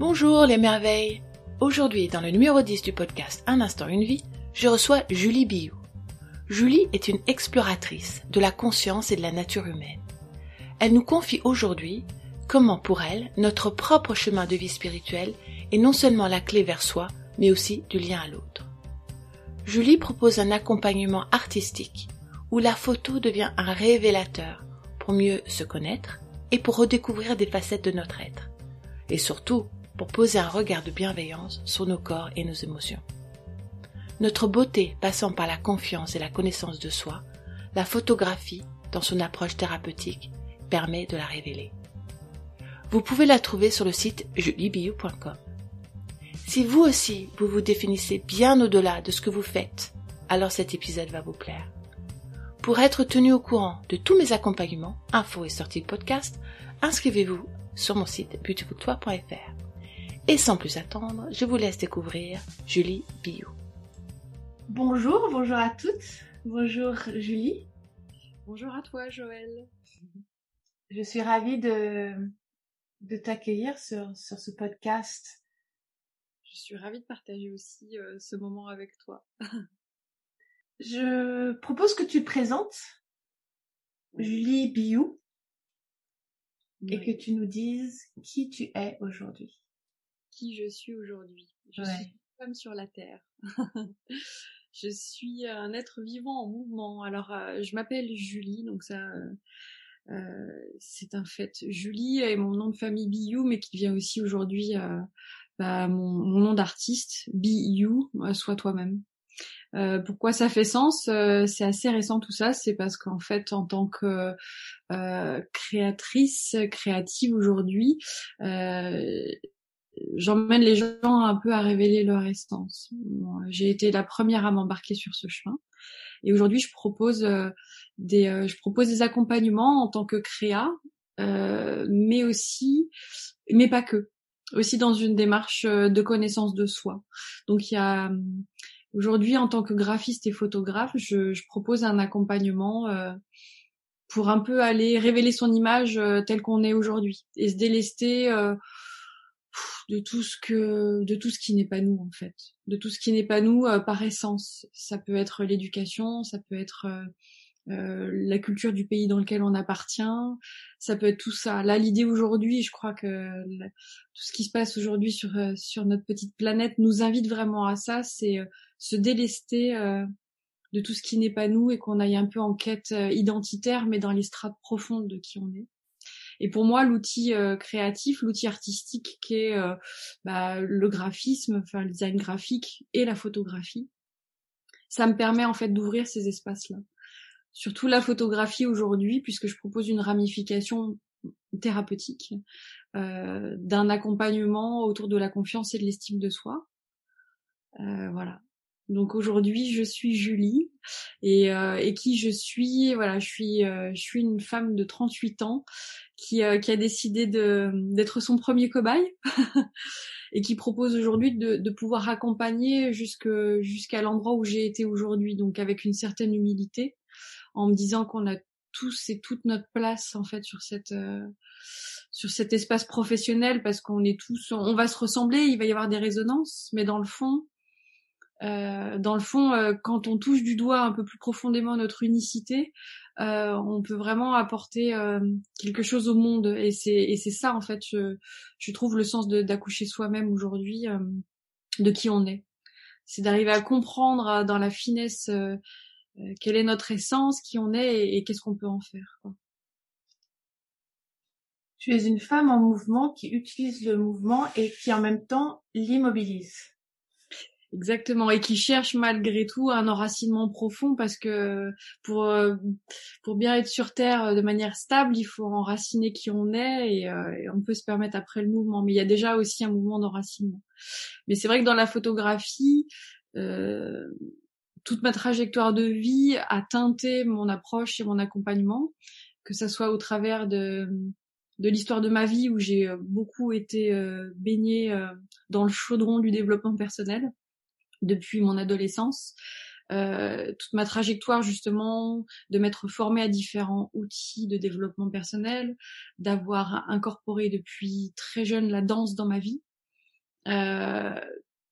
Bonjour les merveilles Aujourd'hui, dans le numéro 10 du podcast Un instant, une vie, je reçois Julie Biou. Julie est une exploratrice de la conscience et de la nature humaine. Elle nous confie aujourd'hui comment pour elle, notre propre chemin de vie spirituelle est non seulement la clé vers soi, mais aussi du lien à l'autre. Julie propose un accompagnement artistique où la photo devient un révélateur pour mieux se connaître et pour redécouvrir des facettes de notre être. Et surtout, pour poser un regard de bienveillance sur nos corps et nos émotions. Notre beauté passant par la confiance et la connaissance de soi, la photographie, dans son approche thérapeutique, permet de la révéler. Vous pouvez la trouver sur le site juliebiou.com. Si vous aussi, vous vous définissez bien au-delà de ce que vous faites, alors cet épisode va vous plaire. Pour être tenu au courant de tous mes accompagnements, infos et sorties de podcast, inscrivez-vous sur mon site beautifultoi.fr. Et sans plus attendre, je vous laisse découvrir Julie Biou. Bonjour, bonjour à toutes. Bonjour Julie. Bonjour à toi Joël. Je suis ravie de, de t'accueillir sur, sur ce podcast je suis ravie de partager aussi euh, ce moment avec toi. je propose que tu te présentes, Julie Biou, et que tu nous dises qui tu es aujourd'hui. Qui je suis aujourd'hui. Je suis femme sur la Terre. je suis un être vivant en mouvement. Alors, euh, je m'appelle Julie, donc ça... Euh, c'est un fait. Julie est mon nom de famille Biou, mais qui vient aussi aujourd'hui bah, mon, nom d'artiste, euh, sois toi-même. Euh, pourquoi ça fait sens euh, C'est assez récent tout ça. C'est parce qu'en fait, en tant que créatrice, créative aujourd'hui, j'emmène les gens un peu à révéler leur essence. J'ai été la première à m'embarquer sur ce chemin. Et aujourd'hui, je propose des, je propose des accompagnements en tant que créa, mais aussi, mais pas que aussi dans une démarche euh, de connaissance de soi. Donc il y a euh, aujourd'hui en tant que graphiste et photographe, je, je propose un accompagnement euh, pour un peu aller révéler son image euh, telle qu'on est aujourd'hui et se délester de tout ce que de tout ce qui n'est pas nous en fait, de tout ce qui n'est pas nous par essence. Ça peut être l'éducation, ça peut être euh, la culture du pays dans lequel on appartient, ça peut être tout ça. Là, l'idée aujourd'hui, je crois que tout ce qui se passe aujourd'hui sur euh, sur notre petite planète nous invite vraiment à ça, c'est euh, se délester de tout ce qui n'est pas nous et qu'on aille un peu en quête identitaire, mais dans les strates profondes de qui on est. Et pour moi, l'outil créatif, l'outil artistique qui est bah, le graphisme, enfin le design graphique et la photographie, ça me permet en fait d'ouvrir ces espaces-là surtout la photographie aujourd'hui, puisque je propose une ramification thérapeutique euh, d'un accompagnement autour de la confiance et de l'estime de soi. Euh, voilà. Donc aujourd'hui, je suis Julie et, euh, et, qui je suis Voilà, je suis euh, je suis une femme de 38 ans qui, euh, qui a décidé d'être son premier cobaye et qui propose aujourd'hui de, de pouvoir accompagner jusqu'à l'endroit où j'ai été aujourd'hui. Donc avec une certaine humilité en me disant qu'on a tous et toute notre place en fait sur cette euh, sur cet espace professionnel parce qu'on est tous on va se ressembler il va y avoir des résonances mais dans le fond euh, dans le fond euh, quand on touche du doigt un peu plus profondément notre unicité on peut vraiment apporter quelque chose au monde et c'est ça en fait je, trouve le sens d'accoucher soi-même aujourd'hui de qui on est c'est d'arriver à comprendre dans la finesse euh, quelle est notre essence, qui on est et, qu'est-ce qu'on peut en faire. Tu es une femme en mouvement qui utilise le mouvement et qui en même temps l'immobilise. Exactement, et qui cherche malgré tout un enracinement profond parce que pour euh, pour bien être sur terre euh, de manière stable, il faut enraciner qui on est et, et, on peut se permettre après le mouvement. Mais il y a déjà aussi un mouvement d'enracinement. Mais c'est vrai que dans la photographie, euh, toute ma trajectoire de vie a teinté mon approche et mon accompagnement, que ça soit au travers de, de l'histoire de ma vie où j'ai euh, beaucoup été euh, baignée euh, dans le chaudron du développement personnel depuis mon adolescence. Euh, toute ma trajectoire justement de m'être formée à différents outils de développement personnel, d'avoir incorporé depuis très jeune la danse dans ma vie,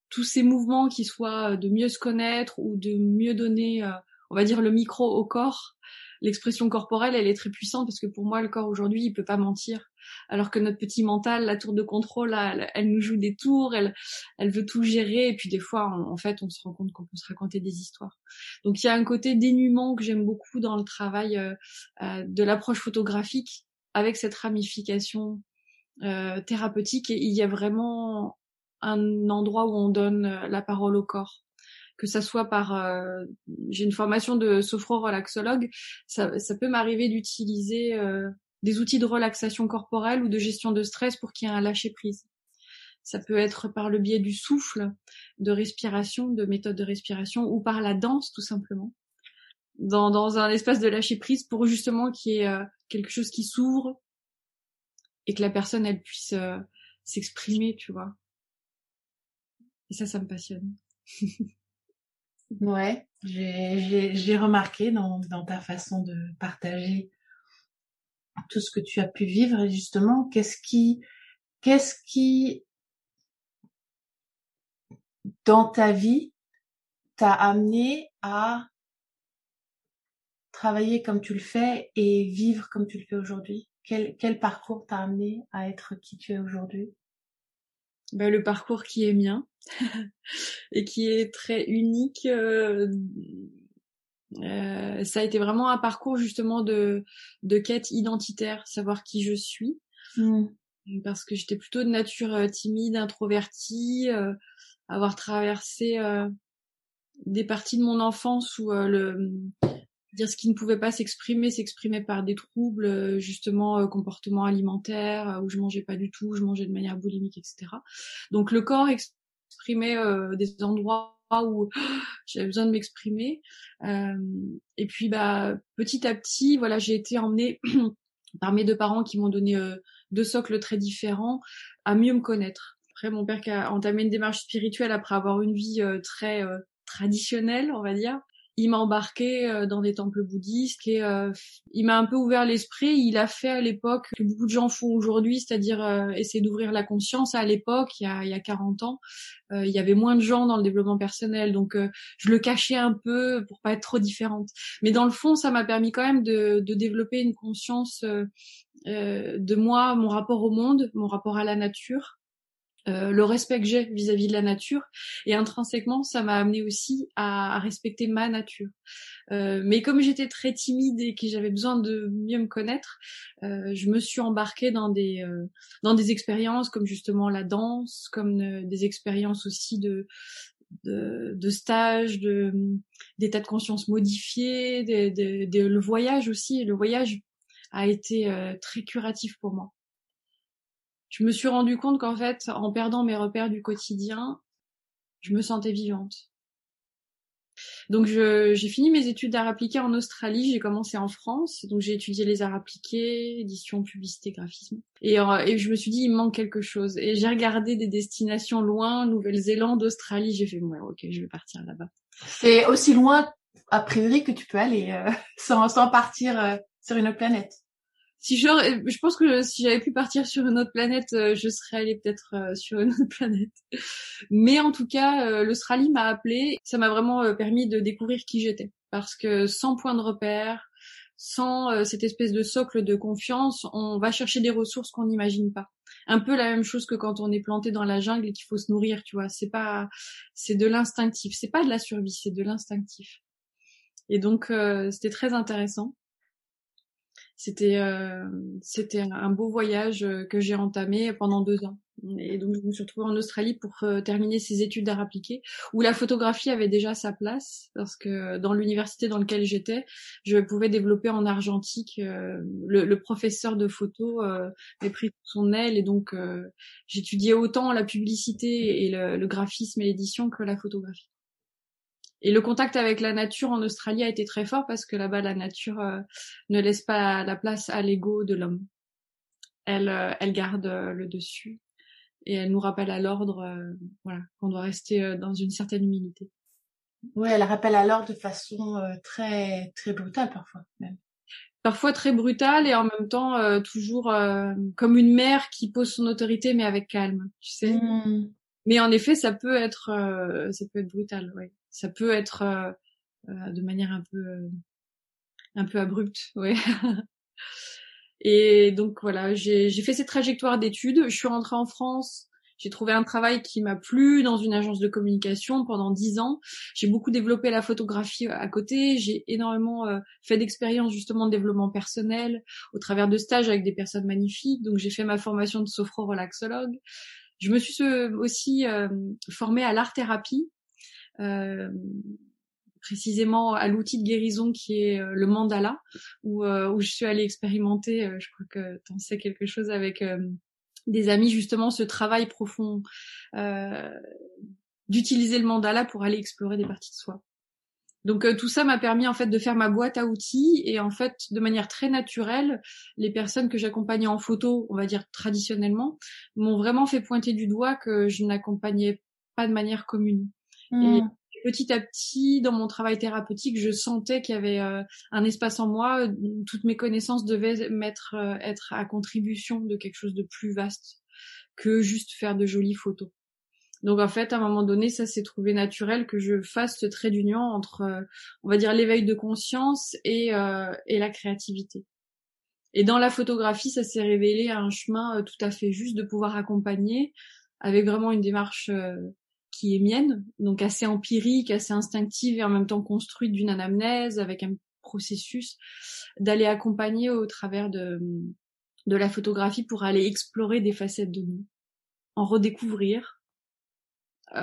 tous ces mouvements qui soient de mieux se connaître ou de mieux donner, on va dire, le micro au corps, l'expression corporelle, elle est très puissante parce que pour moi, le corps aujourd'hui, il peut pas mentir. Alors que notre petit mental, la tour de contrôle, elle, nous joue des tours, elle, elle veut tout gérer. Et puis des fois, en fait, on se rend compte qu'on peut se raconter des histoires. Donc il y a un côté dénuement que j'aime beaucoup dans le travail euh, euh, de l'approche photographique avec cette ramification euh, thérapeutique. Et il y a vraiment un endroit où on donne la parole au corps que ça soit par euh, j'ai une formation de sophro-relaxologue, ça, ça peut m'arriver d'utiliser euh, des outils de relaxation corporelle ou de gestion de stress pour qu'il y ait un lâcher prise. Ça peut être par le biais du souffle, de respiration, de méthode de respiration, ou par la danse tout simplement, dans, dans un espace de lâcher prise pour justement qu'il y ait euh, quelque chose qui s'ouvre et que la personne elle puisse s'exprimer, tu vois. Et ça, ça me passionne. Ouais, j'ai remarqué dans, dans ta façon de partager tout ce que tu as pu vivre et justement qu'est-ce qui qu'est-ce qui dans ta vie t'a amené à travailler comme tu le fais et vivre comme tu le fais aujourd'hui? Quel, quel parcours t'a amené à être qui tu es aujourd'hui? Ben, le parcours qui est mien et qui est très unique. Euh, euh, ça a été vraiment un parcours justement de, de quête identitaire, savoir qui je suis. Mmh. Parce que j'étais plutôt de nature euh, timide, introvertie, euh, avoir traversé des parties de mon enfance où le dire ce qui ne pouvait pas s'exprimer s'exprimait par des troubles euh, justement euh, comportement alimentaire euh, où je mangeais pas du tout je mangeais de manière boulimique etc donc le corps exprimait des endroits où j'avais besoin de m'exprimer. Et puis bah petit à petit voilà j'ai été emmenée par mes deux parents qui m'ont donné deux socles très différents à mieux me connaître. Après mon père qui a entamé une démarche spirituelle après avoir une vie très traditionnelle on va dire il m'a embarqué euh, dans des temples bouddhistes et euh, il m'a un peu ouvert l'esprit. Il a fait à l'époque que beaucoup de gens font aujourd'hui, c'est-à-dire euh, essayer d'ouvrir la conscience. À l'époque, il il y a 40 ans, il y avait moins de gens dans le développement personnel, donc je le cachais un peu pour pas être trop différente. Mais dans le fond, ça m'a permis quand même de, de développer une conscience de moi, mon rapport au monde, mon rapport à la nature euh, le respect que j'ai vis-à-vis de la nature. Et intrinsèquement ça m'a amené aussi à, respecter ma nature. Euh, mais comme j'étais très timide et que j'avais besoin de mieux me connaître euh, je me suis embarquée dans des dans des expériences comme justement la danse comme des expériences aussi de de, de stages, de d'état de conscience modifié, de, le voyage aussi. Le voyage a été très curatif pour moi je me suis rendu compte qu'en fait, en perdant mes repères du quotidien, je me sentais vivante. Donc j'ai fini mes études d'art appliqué en Australie, j'ai commencé en France, donc j'ai étudié les arts appliqués, édition, publicité, graphisme. Et, euh, je me suis dit il manque quelque chose. Et j'ai regardé des destinations loin, Nouvelle-Zélande, Australie, j'ai fait ouais ok je vais partir là-bas. C'est aussi loin a priori que tu peux aller euh, sans, sans partir euh, sur une autre planète si je, je pense que si j'avais pu partir sur une autre planète, euh, je serais allée peut-être euh, sur une autre planète. Mais en tout cas, euh, l'Australie m'a appelé. Ça m'a vraiment permis de découvrir qui j'étais. Parce que sans point de repère, sans cette espèce de socle de confiance, on va chercher des ressources qu'on n'imagine pas. Un peu la même chose que quand on est planté dans la jungle et qu'il faut se nourrir, tu vois. C'est pas, c'est de l'instinctif. C'est pas de la survie, c'est de l'instinctif. Et donc, c'était très intéressant c'était euh, c'était un beau voyage euh, que j'ai entamé pendant deux ans. Et donc je me suis retrouvée en Australie pour euh, terminer ces études d'art appliqué, où la photographie avait déjà sa place, parce que dans l'université dans laquelle j'étais, je pouvais développer en argentique. le, le, professeur de photo euh, m'ait pris son aile, et donc j'étudiais autant la publicité et le, le graphisme et l'édition que la photographie. Et le contact avec la nature en Australie a été très fort parce que là-bas, la nature euh, ne laisse pas la place à l'ego de l'homme. Elle, euh, elle garde euh, le dessus et elle nous rappelle à l'ordre, voilà, qu'on doit rester dans une certaine humilité. Oui, elle rappelle à l'ordre de façon très très brutale parfois même. Parfois très brutale et en même temps toujours comme une mère qui pose son autorité mais avec calme, tu sais. Mmh Mais en effet, ça peut être, ça peut être brutal, ouais. Ça peut être euh, euh, de manière un peu, un peu abrupte, ouais. Et donc voilà, j'ai fait cette trajectoire d'études. Je suis rentrée en France j'ai trouvé un travail qui m'a plu dans une agence de communication pendant dix ans. J'ai beaucoup développé la photographie à côté. J'ai énormément euh, fait d'expériences justement de développement personnel au travers de stages avec des personnes magnifiques. Donc j'ai fait ma formation de sophro-relaxologue. Je me suis euh, aussi euh, formée à l'art-thérapie. Précisément à l'outil de guérison qui est le mandala, où, où je suis allée expérimenter, je crois que tu en sais quelque chose avec des amis justement ce travail profond euh, d'utiliser le mandala pour aller explorer des parties de soi. Donc euh, tout ça m'a permis en fait de faire ma boîte à outils et en fait de manière très naturelle, les personnes que j'accompagnais en photo, on va dire traditionnellement, m'ont vraiment fait pointer du doigt que je n'accompagnais pas de manière commune. Et mmh petit à petit, dans mon travail thérapeutique, je sentais qu'il y avait euh, un espace en moi. Toutes mes connaissances devaient mettre, euh, être à contribution de quelque chose de plus vaste que juste faire de jolies photos. Donc en fait, à un moment donné, ça s'est trouvé naturel que je fasse ce trait d'union entre, euh, on va dire, l'éveil de conscience et, et la créativité. Et dans la photographie, ça s'est révélé un chemin tout à fait juste de pouvoir accompagner avec vraiment une démarche qui est mienne, donc assez empirique, assez instinctive et en même temps construite d'une anamnèse avec un processus d'aller accompagner au travers de, de la photographie pour aller explorer des facettes de nous, en redécouvrir, euh,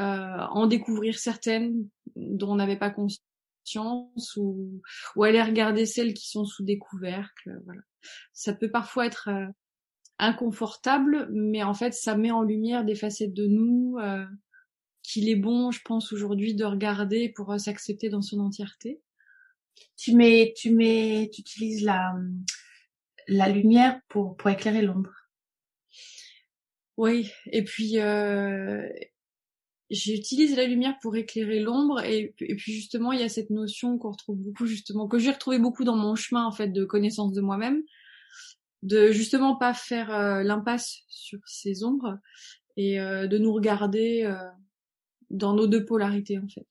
en découvrir certaines dont on n'avait pas conscience ou, ou aller regarder celles qui sont sous des couvercles. Voilà. Ça peut parfois être euh, inconfortable, mais en fait, ça met en lumière des facettes de nous euh, qu'il est bon, je pense aujourd'hui, de regarder pour euh, s'accepter dans son entièreté. Tu mets, tu mets, tu utilises la la lumière pour pour éclairer l'ombre. Oui, et puis euh, j'utilise la lumière pour éclairer l'ombre et, et, puis justement il y a cette notion qu'on retrouve beaucoup justement que j'ai retrouvé beaucoup dans mon chemin en fait de connaissance de moi-même, de justement pas faire euh, l'impasse sur ces ombres et euh, de nous regarder euh, dans nos deux polarités en fait.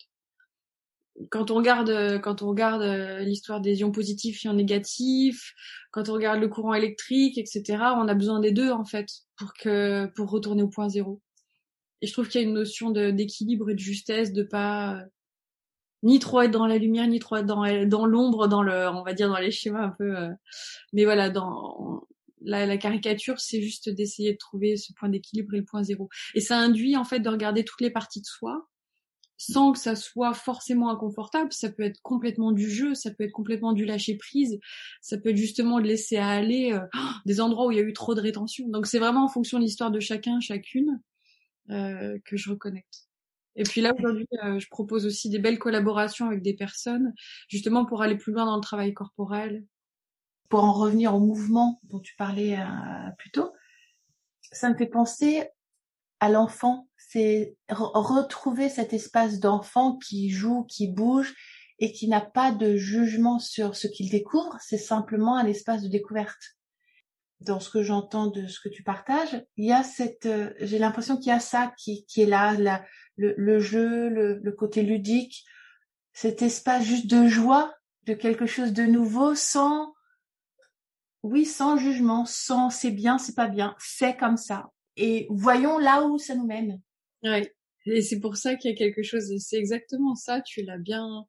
Quand on regarde, quand on regarde euh, l'histoire des ions positifs, ions négatifs, quand on regarde le courant électrique, etc., on a besoin des deux en fait pour que pour retourner au point zéro. Et je trouve qu'il y a une notion d'équilibre et de justesse, de pas ni trop être dans la lumière, ni trop être dans, dans l'ombre, dans le, on va dire dans les schémas un peu. Euh, mais voilà, dans la, la caricature, c'est juste d'essayer de trouver ce point d'équilibre et le point zéro. Et ça induit en fait de regarder toutes les parties de soi sans que ça soit forcément inconfortable. Ça peut être complètement du jeu, ça peut être complètement du lâcher prise, ça peut être justement de laisser aller euh, des endroits où il y a eu trop de rétention. Donc c'est vraiment en fonction de l'histoire de chacun, chacune, euh, que je reconnecte. Et puis là aujourd'hui, euh, je propose aussi des belles collaborations avec des personnes, justement pour aller plus loin dans le travail corporel, pour en revenir au mouvement dont tu parlais euh, plus tôt, ça me fait penser à l'enfant. C'est retrouver cet espace d'enfant qui joue, qui bouge et qui n'a pas de jugement sur ce qu'il découvre. C'est simplement un espace de découverte. Dans ce que j'entends de ce que tu partages, il y a cette, euh, j'ai l'impression qu'il y a ça qui, est là, le, jeu, le côté ludique, cet espace juste de joie, de quelque chose de nouveau, sans oui, sans jugement, sans c'est bien, c'est pas bien, c'est comme ça. Et voyons là où ça nous mène. Oui. Et c'est pour ça qu'il y a quelque chose, c'est exactement ça, tu l'as bien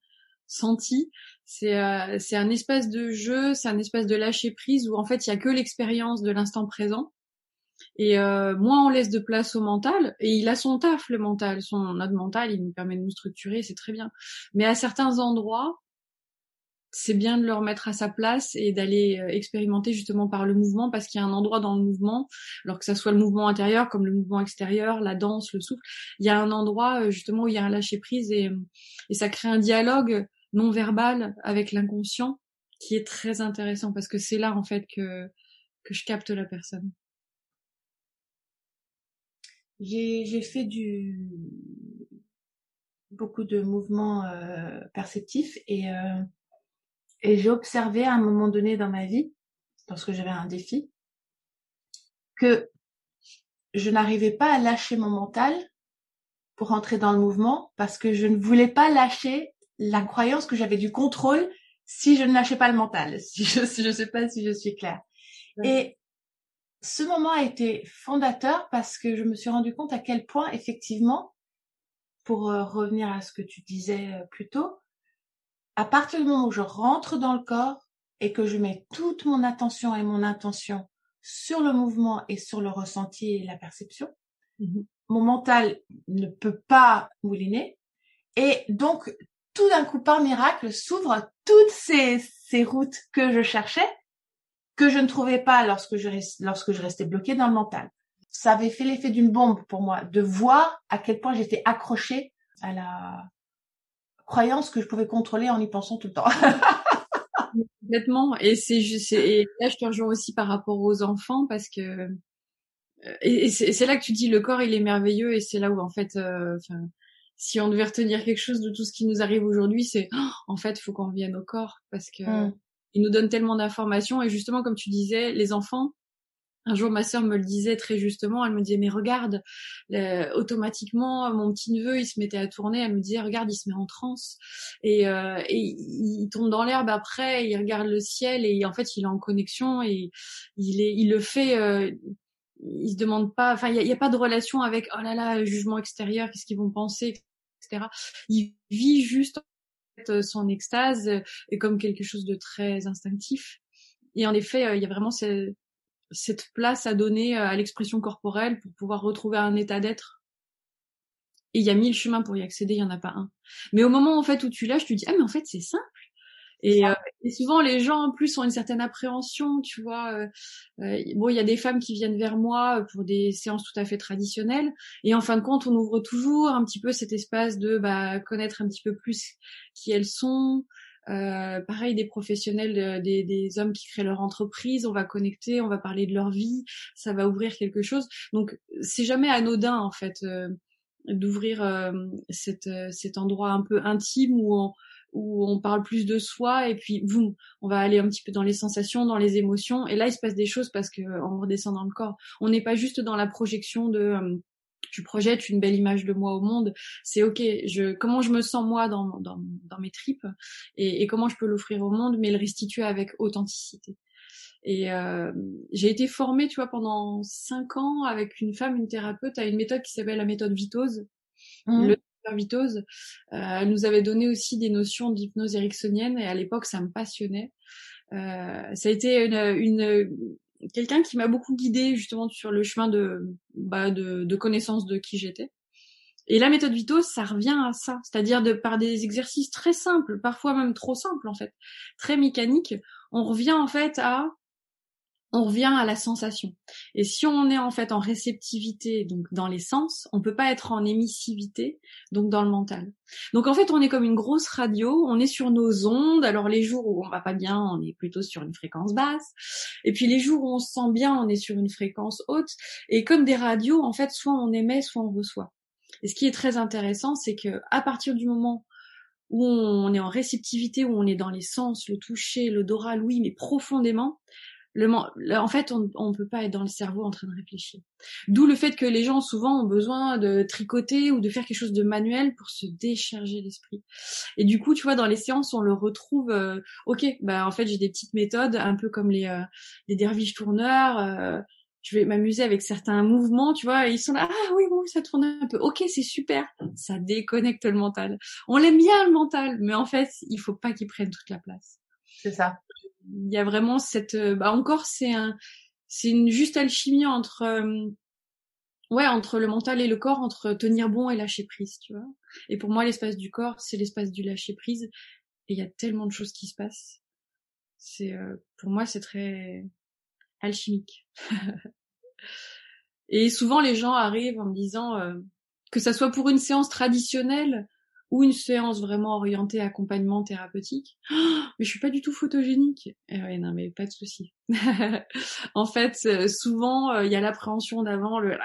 senti. C'est euh, c'est un espace de jeu, c'est un espace de lâcher prise où en fait il y a que l'expérience de l'instant présent. Et euh, moins on laisse de place au mental, et il a son taf le mental, son notre mental, il nous permet de nous structurer, c'est très bien. Mais à certains endroits, c'est bien de le remettre à sa place et d'aller euh, expérimenter justement par le mouvement parce qu'il y a un endroit dans le mouvement, alors que ça soit le mouvement intérieur comme le mouvement extérieur, la danse, le souffle, il y a un endroit euh, justement où il y a un lâcher prise et, ça crée un dialogue non verbal avec l'inconscient qui est très intéressant parce que c'est là en fait que que je capte la personne. J'ai fait du beaucoup de mouvements euh, perceptifs et euh, et j'ai observé à un moment donné dans ma vie, lorsque j'avais un défi, que je n'arrivais pas à lâcher mon mental pour entrer dans le mouvement parce que je ne voulais pas lâcher la croyance que j'avais du contrôle si je ne lâchais pas le mental. Si je je sais pas si je suis claire. Et ce moment a été fondateur parce que je me suis rendu compte à quel point effectivement pour euh, revenir à ce que tu disais euh, plus tôt, à partir du moment où je rentre dans le corps et que je mets toute mon attention et mon intention sur le mouvement et sur le ressenti et la perception, mmh mon mental ne peut pas mouliner. Et donc, tout d'un coup, par miracle, s'ouvrent toutes ces, ces routes que je cherchais, que je ne trouvais pas lorsque je, lorsque je restais bloquée dans le mental ça avait fait l'effet d'une bombe pour moi de voir à quel point j'étais accrochée à la croyance que je pouvais contrôler en y pensant tout le temps. Complètement. Et c'est juste, et là je te rejoins aussi par rapport aux enfants parce que euh, et, c'est là que tu dis le corps il est merveilleux et c'est là où en fait, euh, si on devait retenir quelque chose de tout ce qui nous arrive aujourd'hui, c'est oh, en fait faut qu'on revienne au corps parce que mmh. il nous donne tellement d'informations et justement comme tu disais, les enfants un jour, ma sœur me le disait très justement. Elle me disait mais regarde, automatiquement mon petit neveu il se mettait à tourner. Elle me disait regarde, il se met en transe et, euh, et il tombe dans l'herbe après. Il regarde le ciel et en fait il est en connexion et il est, il le fait. Euh, il se demande pas. Enfin, il y a, pas de relation avec oh là là jugement extérieur, qu'est-ce qu'ils vont penser, etc. Il vit juste son extase et comme quelque chose de très instinctif. Et en effet, il y a vraiment cette cette place à donner euh, à l'expression corporelle pour pouvoir retrouver un état d'être? Et il y a mille chemins pour y accéder, il y en a pas un. Mais au moment en fait où tu lâches, tu dis ah mais en fait c'est simple. Et, euh, et, souvent les gens en plus ont une certaine appréhension, tu vois. Euh, bon, il y a des femmes qui viennent vers moi pour des séances tout à fait traditionnelles, et en fin de compte, on ouvre toujours un petit peu cet espace de bah, connaître un petit peu plus qui elles sont, euh, pareil, des professionnels, des, des, hommes qui créent leur entreprise, on va connecter, on va parler de leur vie, ça va ouvrir quelque chose. Donc c'est jamais anodin en fait euh, d'ouvrir euh, cet, cet endroit un peu intime où on, où on parle plus de soi et puis boum, on va aller un petit peu dans les sensations, dans les émotions et là il se passe des choses parce que on redescend dans le corps. On n'est pas juste dans la projection de tu projettes une belle image de moi au monde, c'est ok. Je, comment je me sens moi dans, dans, dans mes tripes et, et, comment je peux l'offrir au monde, mais le restituer avec authenticité. Et euh, j'ai été formée, tu vois, pendant cinq ans avec une femme, une thérapeute, à une méthode qui s'appelle la méthode Vitose. Mmh. Le Vitose, euh, elle nous avait donné aussi des notions d'hypnose ericksonienne et à l'époque ça me passionnait. Euh, ça a été une, une, quelqu'un qui m'a beaucoup guidée justement sur le chemin de, bah, de, de connaissance de qui j'étais. Et la méthode Vito, ça revient à ça, c'est-à-dire de par des exercices très simples, parfois même trop simples en fait, très mécaniques, on revient en fait à on revient à la sensation. Et si on est en fait en réceptivité, donc dans les sens, on peut pas être en émissivité, donc dans le mental. Donc en fait, on est comme une grosse radio, on est sur nos ondes. Alors les jours où on va pas bien, on est plutôt sur une fréquence basse. Et puis les jours où on se sent bien, on est sur une fréquence haute. Et comme des radios, en fait, soit on émet, soit on reçoit. Et ce qui est très intéressant, c'est que à partir du moment où on est en réceptivité, où on est dans les sens, le toucher, l'odorat, oui, mais profondément, en fait, on ne peut pas être dans le cerveau en train de réfléchir. D'où le fait que les gens souvent ont besoin de tricoter ou de faire quelque chose de manuel pour se décharger l'esprit. Et du coup, tu vois, dans les séances, on le retrouve. Euh, ok, bah en fait, j'ai des petites méthodes, un peu comme les euh, les derviches tourneurs. Euh, je vais m'amuser avec certains mouvements, tu vois, ils sont là, ah oui, oui, ça tourne un peu. Ok, c'est super. Ça déconnecte le mental. On l'aime bien le mental, mais en fait, il faut pas qu'il prenne toute la place. C'est ça il y a vraiment cette euh, bah encore c'est un c'est une juste alchimie entre euh, ouais entre le mental et le corps entre tenir bon et lâcher prise tu vois. Et pour moi l'espace du corps c'est l'espace du lâcher prise. Et il y a tellement de choses qui se passent. C'est euh, pour moi c'est très alchimique. Et souvent les gens arrivent en me disant que ça soit pour une séance traditionnelle ou une séance vraiment orientée accompagnement thérapeutique. mais je suis pas du tout photogénique. Eh ouais, non, mais pas de souci. en fait, euh, souvent euh, il y a l'appréhension d'avant, le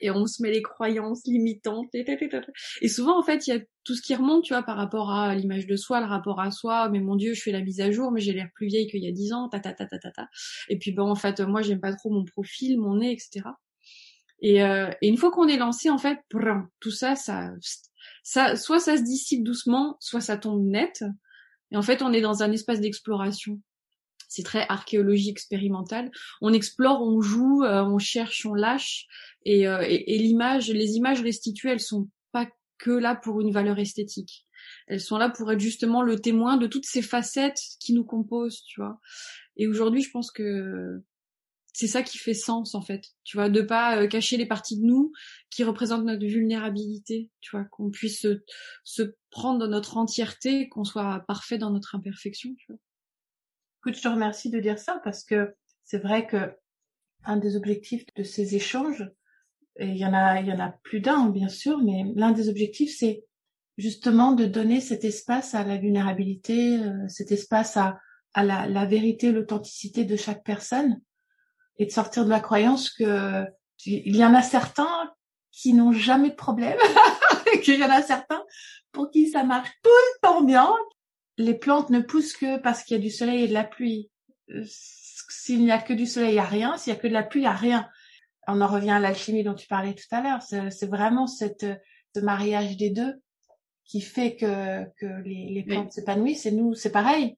et on se met les croyances limitantes. Et souvent, en fait, il y a tout ce qui remonte, tu vois, par rapport à l'image de soi, le rapport à soi. Mais mon Dieu, je fais la mise à jour, mais j'ai l'air plus vieille qu'il y a dix ans. Ta ta ta ta ta ta. Et puis bon, en fait, moi, j'aime pas trop mon profil, mon nez, etc. Et, euh, et une fois qu'on est lancé, en fait, tout ça, ça, ça, soit ça se dissipe doucement, soit ça tombe net. Et en fait, on est dans un espace d'exploration. C'est très archéologie expérimentale. On explore, on joue, euh, on cherche, on lâche. Et, euh, et, l'image, les images restituées, elles sont pas que là pour une valeur esthétique. Elles sont là pour être justement le témoin de toutes ces facettes qui nous composent, tu vois. Et aujourd'hui, je pense que c'est ça qui fait sens en fait, tu vois, de pas euh, cacher les parties de nous qui représentent notre vulnérabilité, tu vois, qu'on puisse se, prendre dans notre entièreté, qu'on soit parfait dans notre imperfection, tu. Écoute, je te remercie de dire ça parce que c'est vrai que un des objectifs de ces échanges, et il y en a, il y en a plus d'un bien sûr, mais l'un des objectifs c'est justement de donner cet espace à la vulnérabilité, euh, cet espace à, à la, la vérité, l'authenticité de chaque personne et de sortir de la croyance que il y en a certains qui n'ont jamais de problème, qu'il y en a certains pour qui ça marche tout le temps bien. Les plantes ne poussent que parce qu'il y a du soleil et de la pluie. Euh, s'il n'y a que du soleil, il n'y a rien. S'il y a que de la pluie, il n'y a rien. On en revient à l'alchimie dont tu parlais tout à l'heure. C'est vraiment cette, ce mariage des deux qui fait que, que les, les plantes s'épanouissent. Et nous, c'est pareil.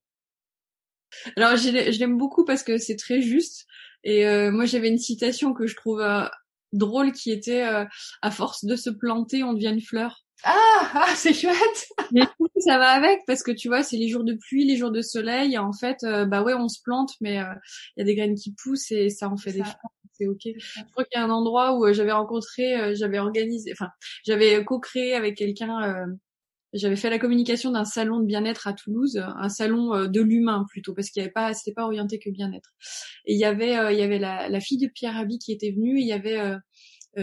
Alors, je l'aime beaucoup parce que c'est très juste. Et euh, moi, j'avais une citation que je trouve euh, drôle qui était euh, à force de se planter, on devient une fleur. Ah, ah c'est chouette. Mais ça va avec parce que tu vois, c'est les jours de pluie, les jours de soleil. en fait, bah ouais, on se plante, mais il y a des graines qui poussent et ça en fait des fleurs. C'est ok. Je crois qu'il y a un endroit où j'avais rencontré, j'avais organisé, enfin, j'avais co-créé avec quelqu'un j'avais fait la communication d'un salon de bien-être à Toulouse, un salon euh, de l'humain plutôt, parce qu'il y avait pas, c'était pas orienté que bien-être. Et il y avait, euh, il y avait la, fille de Pierre Rabhi qui était venue, et il y avait euh,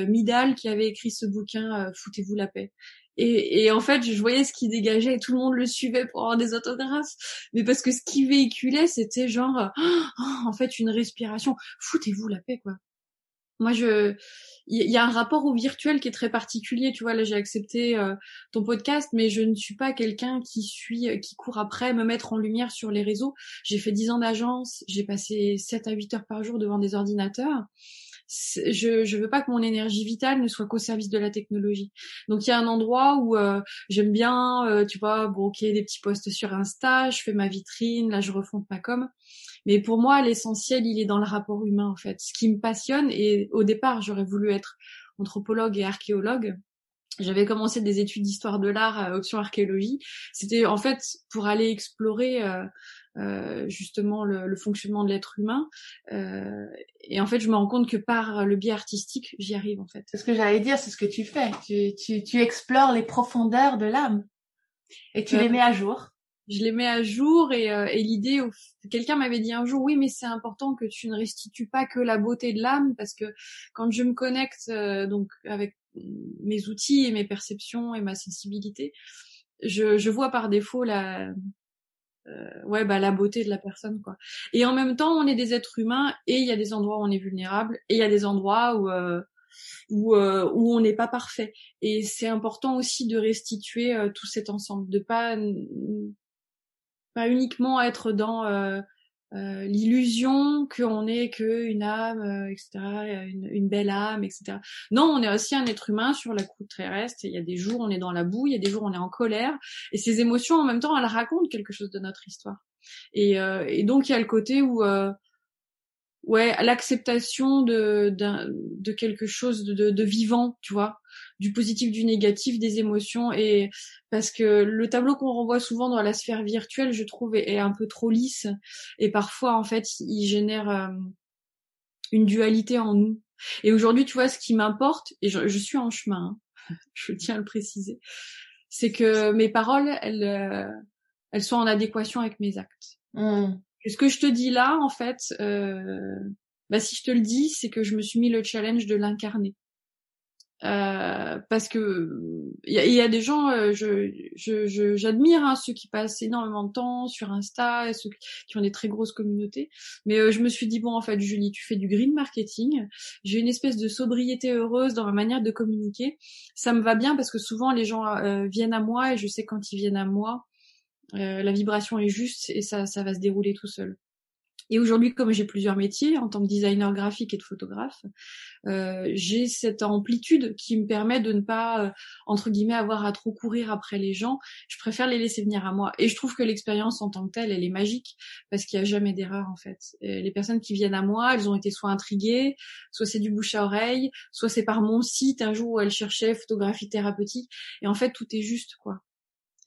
Midal qui avait écrit ce bouquin Foutez-vous la paix. Et, et, en fait, je voyais ce qui dégageait et tout le monde le suivait pour avoir des autographes. Mais parce que ce qui véhiculait, c'était genre, oh, en fait, une respiration. Foutez-vous la paix, quoi. Moi, je, il y, a un rapport au virtuel qui est très particulier. Tu vois, là, j'ai accepté euh, ton podcast, mais je ne suis pas quelqu'un qui suit, euh, qui court après me mettre en lumière sur les réseaux. J'ai fait dix ans d'agence, j'ai passé 7 à 8 heures par jour devant des ordinateurs. Je, je veux pas que mon énergie vitale ne soit qu'au service de la technologie. Donc il y a un endroit où euh, j'aime bien, tu vois, broquer des petits posts sur Insta, je fais ma vitrine, là je refonte ma com. Mais pour moi, l'essentiel, il est dans le rapport humain, en fait. Ce qui me passionne, et au départ, j'aurais voulu être anthropologue et archéologue. J'avais commencé des études d'histoire de l'art à option archéologie. C'était en fait pour aller explorer euh, euh, justement le, le, fonctionnement de l'être humain. Euh, et en fait, je me rends compte que par le biais artistique, j'y arrive en fait. C'est ce que j'allais dire, c'est ce que tu fais. Tu, tu, tu explores les profondeurs de l'âme et tu les euh, mets à jour je les mets à jour et, euh, et l'idée, quelqu'un m'avait dit un jour, oui, mais c'est important que tu ne restitues pas que la beauté de l'âme, parce que quand je me connecte euh, donc avec mes outils et mes perceptions et ma sensibilité, je, je vois par défaut la, euh, ouais, bah la beauté de la personne, quoi. Et en même temps, on est des êtres humains et il y a des endroits où on est vulnérable et il y a des endroits où où, où on n'est pas parfait. Et c'est important aussi de restituer tout cet ensemble, de pas pas uniquement être dans euh, euh, l'illusion qu'on est qu'une âme, euh, etc., une, belle âme, etc. Non, on est aussi un être humain sur la croûte terrestre. Il y a des jours on est dans la boue, il y a des jours on est en colère, et ces émotions en même temps elles racontent quelque chose de notre histoire. Et, et donc il y a le côté où ouais l'acceptation de, de quelque chose de, de, vivant tu vois du positif du négatif des émotions. Et parce que le tableau qu'on renvoie souvent dans la sphère virtuelle je trouve est, un peu trop lisse. Et parfois en fait il génère euh, une dualité en nous. Et aujourd'hui tu vois ce qui m'importe et je, suis en chemin hein, je tiens à le préciser c'est que mes paroles elles euh, elles soient en adéquation avec mes actes. Mmh. Ce que je te dis là, en fait, euh, bah, si je te le dis, c'est que je me suis mis le challenge de l'incarner. Euh, parce que il y, a, des gens, euh, je, je, j'admire hein, ceux qui passent énormément de temps sur Insta, ceux qui ont des très grosses communautés. Mais euh, je me suis dit bon, en fait, Julie, tu fais du green marketing. J'ai une espèce de sobriété heureuse dans ma manière de communiquer. Ça me va bien parce que souvent les gens viennent à moi et je sais quand ils viennent à moi, euh, la vibration est juste et ça, ça va se dérouler tout seul. Et aujourd'hui, comme j'ai plusieurs métiers en tant que designer graphique et de photographe, euh, j'ai cette amplitude qui me permet de ne pas, euh, entre guillemets, avoir à trop courir après les gens. Je préfère les laisser venir à moi. Et je trouve que l'expérience en tant que telle, elle est magique parce qu'il n'y a jamais d'erreur en fait. les personnes qui viennent à moi, elles ont été soit intriguées, soit c'est du bouche à oreille, soit c'est par mon site un jour où elles cherchaient photographie thérapeutique. Et en fait, tout est juste quoi.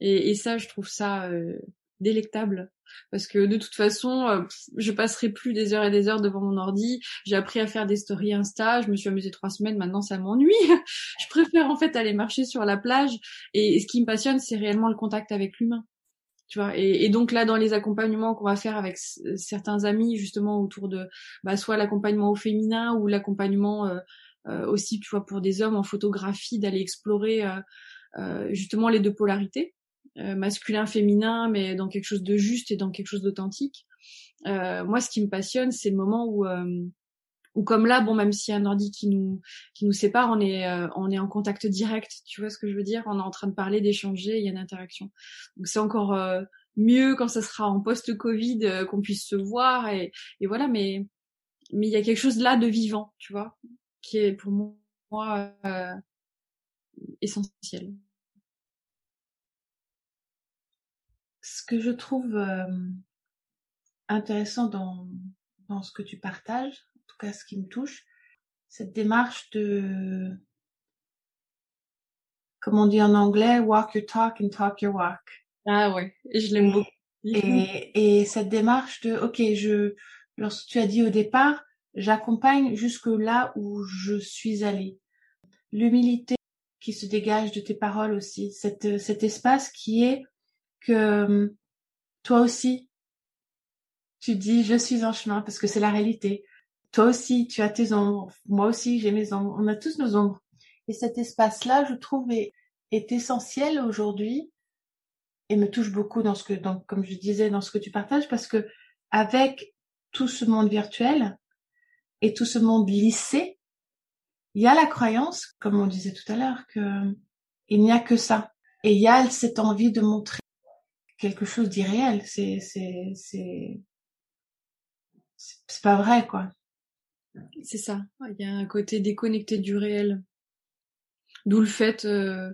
Et, et ça, je trouve ça euh, délectable parce que de toute façon, euh, je passerai plus des heures et des heures devant mon ordi. J'ai appris à faire des stories Insta, je me suis amusée trois semaines, maintenant ça m'ennuie. je préfère en fait aller marcher sur la plage et, ce qui me passionne, c'est réellement le contact avec l'humain. Tu vois, et, donc là, dans les accompagnements qu'on va faire avec certains amis, justement autour de, bah, soit l'accompagnement au féminin ou l'accompagnement euh, euh, aussi, tu vois, pour des hommes en photographie, d'aller explorer justement les deux polarités euh, masculin, féminin, mais dans quelque chose de juste et dans quelque chose d'authentique. Euh, moi, ce qui me passionne, c'est le moment où euh, ou comme là, bon, même s'il y a un ordi qui nous qui nous sépare, on est on est en contact direct. Tu vois ce que je veux dire? On est en train de parler, d'échanger, il y a une interaction. Donc c'est encore mieux quand ça sera en post-Covid qu'on puisse se voir et, et voilà. Mais mais il y a quelque chose là de vivant, tu vois, qui est pour moi essentiel. ce que je trouve euh, intéressant dans, dans ce que tu partages, en tout cas ce qui me touche, cette démarche de, comme on dit en anglais, walk your talk and talk your walk. Ah ouais, je l'aime beaucoup. Et, et cette démarche de, ok, je, lorsque tu as dit au départ, j'accompagne jusque là où je suis allée. L'humilité qui se dégage de tes paroles aussi, cette, cet espace qui est que euh, toi aussi, tu dis je suis en chemin parce que c'est la réalité. Toi aussi, tu as tes ombres. Moi aussi, j'ai mes ombres. On a tous nos ombres. Et cet espace-là, je trouve, est, essentiel aujourd'hui et me touche beaucoup dans ce que, donc, comme je disais, dans ce que tu partages parce que avec tout ce monde virtuel et tout ce monde lissé, il y a la croyance, comme on disait tout à l'heure, que il n'y a que ça. Et il y a cette envie de montrer quelque chose d'irréel. C'est, c'est, c'est, c'est pas vrai, quoi. C'est ça. Il y a un côté déconnecté du réel. D'où le fait euh,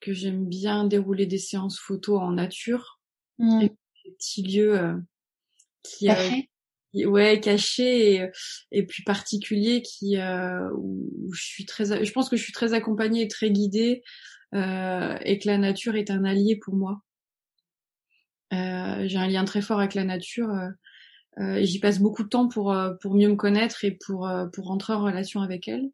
que j'aime bien dérouler des séances photos en nature. Mmh. Et des petits lieux euh, qui, cachés. ouais, cachés et, et puis particuliers qui euh, où je suis très, je pense que je suis très accompagnée et très guidée et que la nature est un allié pour moi. Euh, j'ai un lien très fort avec la nature euh, euh, et j'y passe beaucoup de temps pour pour mieux me connaître et pour pour rentrer en relation avec elle.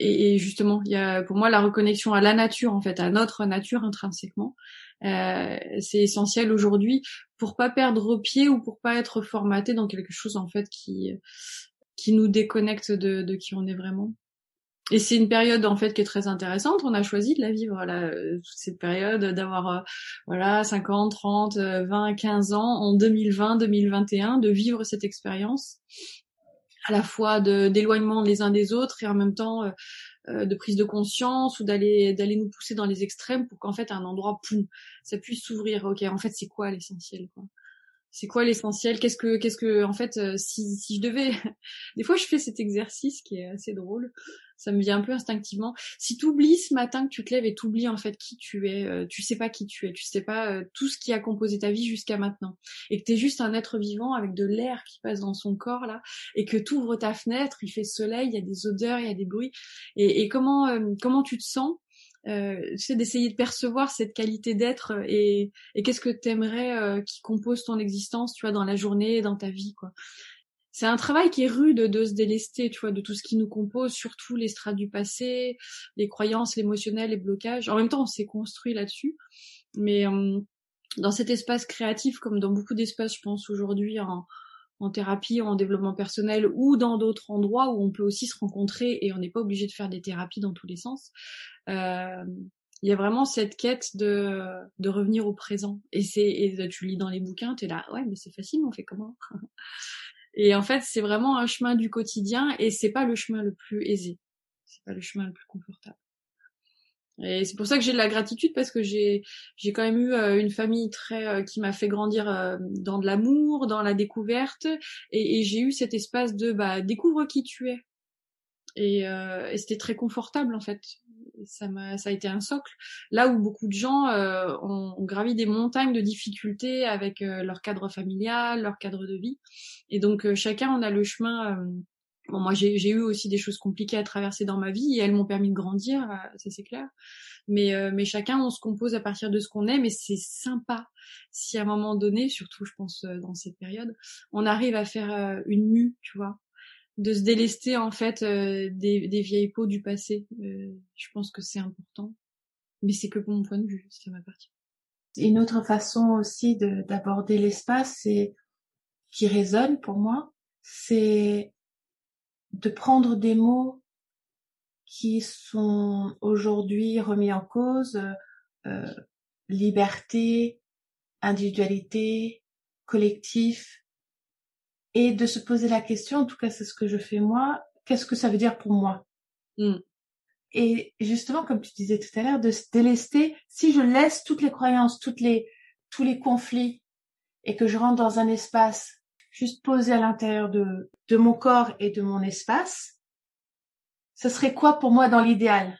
Et, justement, il y a pour moi la reconnexion à la nature en fait, à notre nature intrinsèquement. Euh, c'est essentiel aujourd'hui pour pas perdre pied ou pour pas être formaté dans quelque chose en fait qui qui nous déconnecte de, de qui on est vraiment. Et c'est une période en fait qui est très intéressante. On a choisi de la vivre là, euh, cette période d'avoir euh, voilà 50, 30, 20, 15 ans en 2020, 2021, de vivre cette expérience à la fois d'éloignement les uns des autres et en même temps euh, de prise de conscience ou d'aller d'aller nous pousser dans les extrêmes pour qu'en fait un endroit poum, ça puisse s'ouvrir. Ok, en fait c'est quoi l'essentiel quoi? C'est quoi l'essentiel? Qu'est-ce que, qu'est-ce que, en fait, euh, si, si je devais, des fois je fais cet exercice qui est assez drôle, ça me vient un peu instinctivement. Si tu oublies ce matin que tu te lèves et oublies en fait qui tu es, euh, tu sais pas qui tu es, tu sais pas euh, tout ce qui a composé ta vie jusqu'à maintenant, et que tu es juste un être vivant avec de l'air qui passe dans son corps là, et que tu ouvres ta fenêtre, il fait soleil, il y a des odeurs, il y a des bruits, et, comment comment tu te sens euh, sais, d'essayer de percevoir cette qualité d'être euh, et, et qu'est-ce que t'aimerais euh, qui compose ton existence, tu vois, dans la journée, dans ta vie, quoi. C'est un travail qui est rude de se délester, tu vois, de tout ce qui nous compose, surtout les strates du passé, les croyances, l'émotionnel, les blocages. En même temps, on s'est construit là-dessus, mais euh, dans cet espace créatif, comme dans beaucoup d'espaces, je pense aujourd'hui en, thérapie, en développement personnel ou dans d'autres endroits où on peut aussi se rencontrer et on n'est pas obligé de faire des thérapies dans tous les sens. Euh, il y a vraiment cette quête de, de revenir au présent. Et c'est, tu lis dans les bouquins, tu es là, ouais, mais c'est facile, on fait comment? Et en fait, c'est vraiment un chemin du quotidien et c'est pas le chemin le plus aisé. C'est pas le chemin le plus confortable. Et c'est pour ça que j'ai de la gratitude parce que j'ai j'ai quand même eu euh, une famille très euh, qui m'a fait grandir euh, dans de l'amour, dans la découverte, et, et j'ai eu cet espace de bah découvre qui tu es. Et, et c'était très confortable en fait. Ça m'a ça a été un socle. Là où beaucoup de gens ont, ont, gravi des montagnes de difficultés avec leur cadre familial, leur cadre de vie, et donc chacun on a le chemin Bon, moi, j'ai eu aussi des choses compliquées à traverser dans ma vie et elles m'ont permis de grandir, euh, ça c'est clair. Mais, euh, mais chacun, on se compose à partir de ce qu'on est, mais c'est sympa si à un moment donné, surtout je pense euh, dans cette période, on arrive à faire une mue, tu vois, de se délester en fait des, des, vieilles peaux du passé. je pense que c'est important, mais c'est que pour mon point de vue, ça m'appartient. Une autre façon aussi d'aborder l'espace, c'est qui résonne pour moi, c'est de prendre des mots qui sont aujourd'hui remis en cause, euh, liberté, individualité, collectif, et de se poser la question, en tout cas c'est ce que je fais moi, qu'est-ce que ça veut dire pour moi? Mm. Et justement, comme tu disais tout à l'heure, de se délester, si je laisse toutes les croyances, toutes les, tous les conflits, et que je rentre dans un espace juste posé à l'intérieur de, de mon corps et de mon espace, ce serait quoi pour moi dans l'idéal?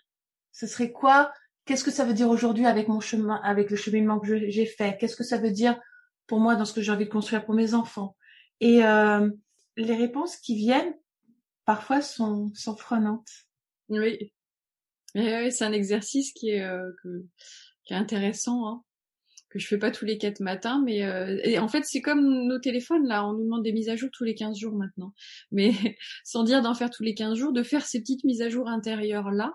Ce serait quoi? Qu'est-ce que ça veut dire aujourd'hui avec mon chemin, avec le cheminement que j'ai fait? Qu'est-ce que ça veut dire pour moi dans ce que j'ai envie de construire pour mes enfants? Et euh, les réponses qui viennent parfois sont, sont prenantes. Oui, oui c'est un exercice qui est, euh, qui est intéressant. Hein que je fais pas tous les quatre matins, mais euh, en fait c'est comme nos téléphones là, on nous demande des mises à jour tous les 15 jours maintenant. Mais sans dire d'en faire tous les 15 jours, de faire ces petites mises à jour intérieures là,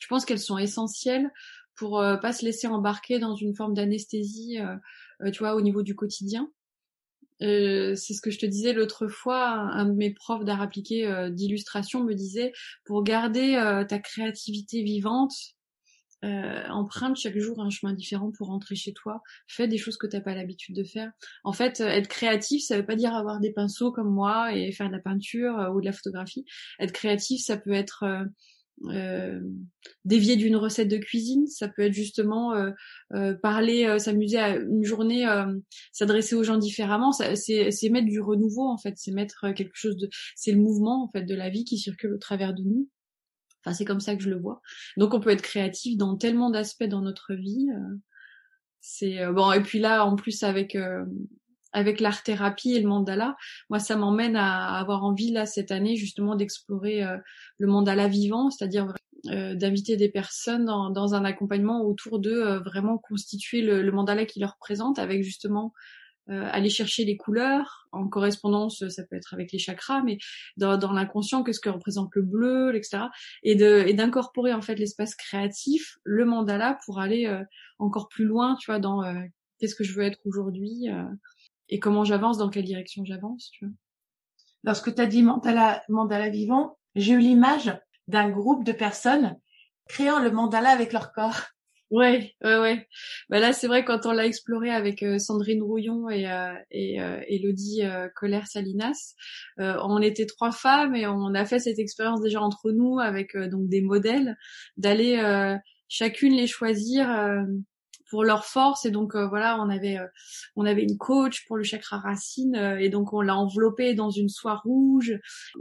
je pense qu'elles sont essentielles pour euh, pas se laisser embarquer dans une forme d'anesthésie, euh, tu vois, au niveau du quotidien. C'est ce que je te disais l'autre fois, un de mes profs d'art appliqué d'illustration me disait, pour garder ta créativité vivante, euh, emprunte chaque jour un chemin différent pour rentrer chez toi. Fais des choses que t'as pas l'habitude de faire. En fait, euh, être créatif, ça veut pas dire avoir des pinceaux comme moi et faire de la peinture euh, ou de la photographie. Être créatif, ça peut être euh, dévier d'une recette de cuisine, ça peut être justement parler, s'amuser à une journée, s'adresser aux gens différemment. C'est mettre du renouveau en fait, c'est mettre quelque chose de, c'est le mouvement en fait de la vie qui circule au travers de nous. Enfin, c'est comme ça que je le vois. Donc, on peut être créatif dans tellement d'aspects dans notre vie. Euh, c'est euh, bon. Et puis là, en plus avec euh, avec l'art thérapie et le mandala, moi, ça m'emmène à avoir envie là cette année justement d'explorer le mandala vivant, c'est-à-dire d'inviter des personnes dans, dans, un accompagnement autour d'eux, vraiment constituer le, le mandala qui leur représente avec justement euh, aller chercher les couleurs en correspondance, ça peut être avec les chakras, mais dans, dans l'inconscient, qu'est-ce que représente le bleu, etc. Et de et d'incorporer en fait l'espace créatif, le mandala, pour aller euh, encore plus loin, tu vois, dans euh, qu'est-ce que je veux être aujourd'hui et comment j'avance, dans quelle direction j'avance, tu vois? Lorsque tu as dit mandala, mandala vivant, j'ai eu l'image d'un groupe de personnes créant le mandala avec leur corps. Ouais, ouais, ouais. Bah là, c'est vrai quand on l'a exploré avec euh, Sandrine Rouillon et, euh, et euh, Elodie Colère Salinas, on était trois femmes et on a fait cette expérience déjà entre nous avec donc des modèles d'aller chacune les choisir pour leur force. Et donc euh, voilà on avait euh, on avait une coach pour le chakra racine euh, et donc on l'a enveloppée dans une soie rouge.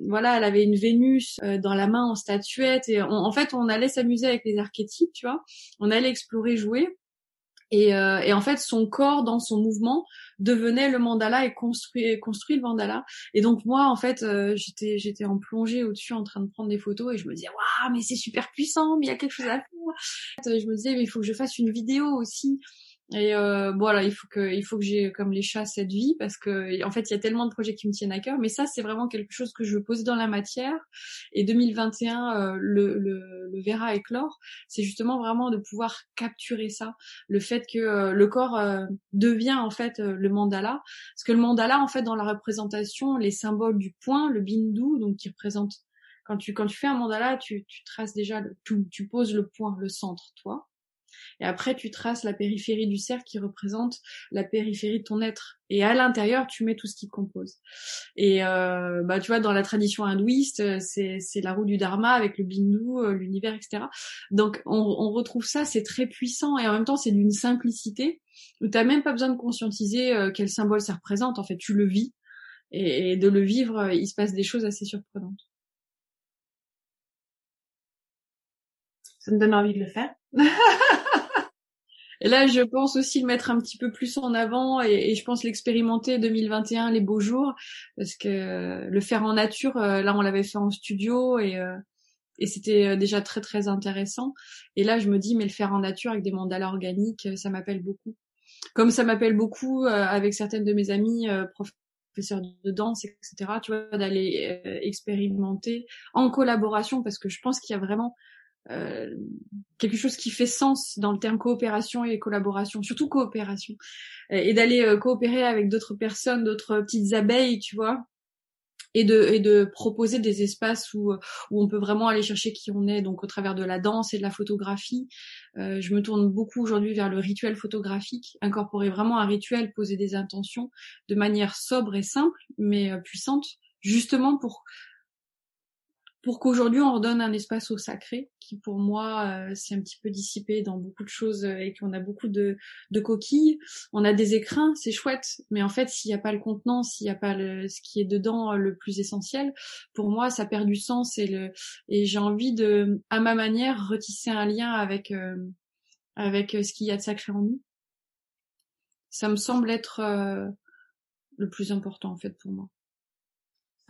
Voilà elle avait une Vénus dans la main en statuette. Et en fait on allait s'amuser avec les archétypes tu vois. On allait explorer jouer et, et, en fait, son corps dans son mouvement devenait le mandala et construit, construit le mandala. Et donc moi, en fait, j'étais j'étais en plongée au-dessus en train de prendre des photos et je me disais waouh, mais c'est super puissant, mais il y a quelque chose à faire. Je me disais mais il faut que je fasse une vidéo aussi et euh, voilà, il faut que, il faut que j'ai comme les chats cette vie parce que en fait il y a tellement de projets qui me tiennent à cœur. Mais ça c'est vraiment quelque chose que je veux poser dans la matière. Et 2021 euh, le, le, le verra éclore. C'est justement vraiment de pouvoir capturer ça, le fait que euh, le corps euh, devient en fait le mandala. Parce que le mandala en fait dans la représentation, les symboles du point, le bindu donc qui représente quand tu quand tu fais un mandala, tu, tu traces déjà le, tu poses le point, le centre, toi. Et après, tu traces la périphérie du cercle qui représente la périphérie de ton être. Et à l'intérieur, tu mets tout ce qui te compose. Et euh, bah, tu vois, dans la tradition hindouiste, c'est, c'est la roue du dharma avec le bindu, euh, l'univers, etc. Donc, on, on retrouve ça, c'est très puissant et en même temps, c'est d'une simplicité où t'as même pas besoin de conscientiser euh, quel symbole ça représente. En fait, tu le vis. Et, et de le vivre, il se passe des choses assez surprenantes. Ça me donne envie de le faire. là, je pense aussi le mettre un petit peu plus en avant et, je pense l'expérimenter 2021, les beaux jours, parce que le faire en nature, euh, là, on l'avait fait en studio et euh, et c'était euh, déjà très très intéressant. Et là, je me dis, mais le faire en nature avec des mandalas organiques, ça m'appelle beaucoup. Comme ça m'appelle beaucoup avec certaines de mes amies professeurs de danse, etc. Tu vois, d'aller expérimenter en collaboration, parce que je pense qu'il y a vraiment euh, quelque chose qui fait sens dans le terme coopération et collaboration, surtout coopération, et d'aller euh, coopérer avec d'autres personnes, d'autres petites abeilles, tu vois, et de et de proposer des espaces où où on peut vraiment aller chercher qui on est, donc au travers de la danse et de la photographie. Euh, je me tourne beaucoup aujourd'hui vers le rituel photographique, incorporer vraiment un rituel, poser des intentions de manière sobre et simple, mais puissante, justement pour pour qu'aujourd'hui on redonne un espace au sacré qui pour moi euh, c'est un petit peu dissipé dans beaucoup de choses euh, et qu'on a beaucoup de, de, coquilles. On a des écrins, c'est chouette, mais en fait s'il n'y a pas le contenant, s'il n'y a pas le, ce qui est dedans euh, le plus essentiel, pour moi ça perd du sens et le et j'ai envie de à ma manière retisser un lien avec avec ce qu'il y a de sacré en nous. Ça me semble être le plus important en fait pour moi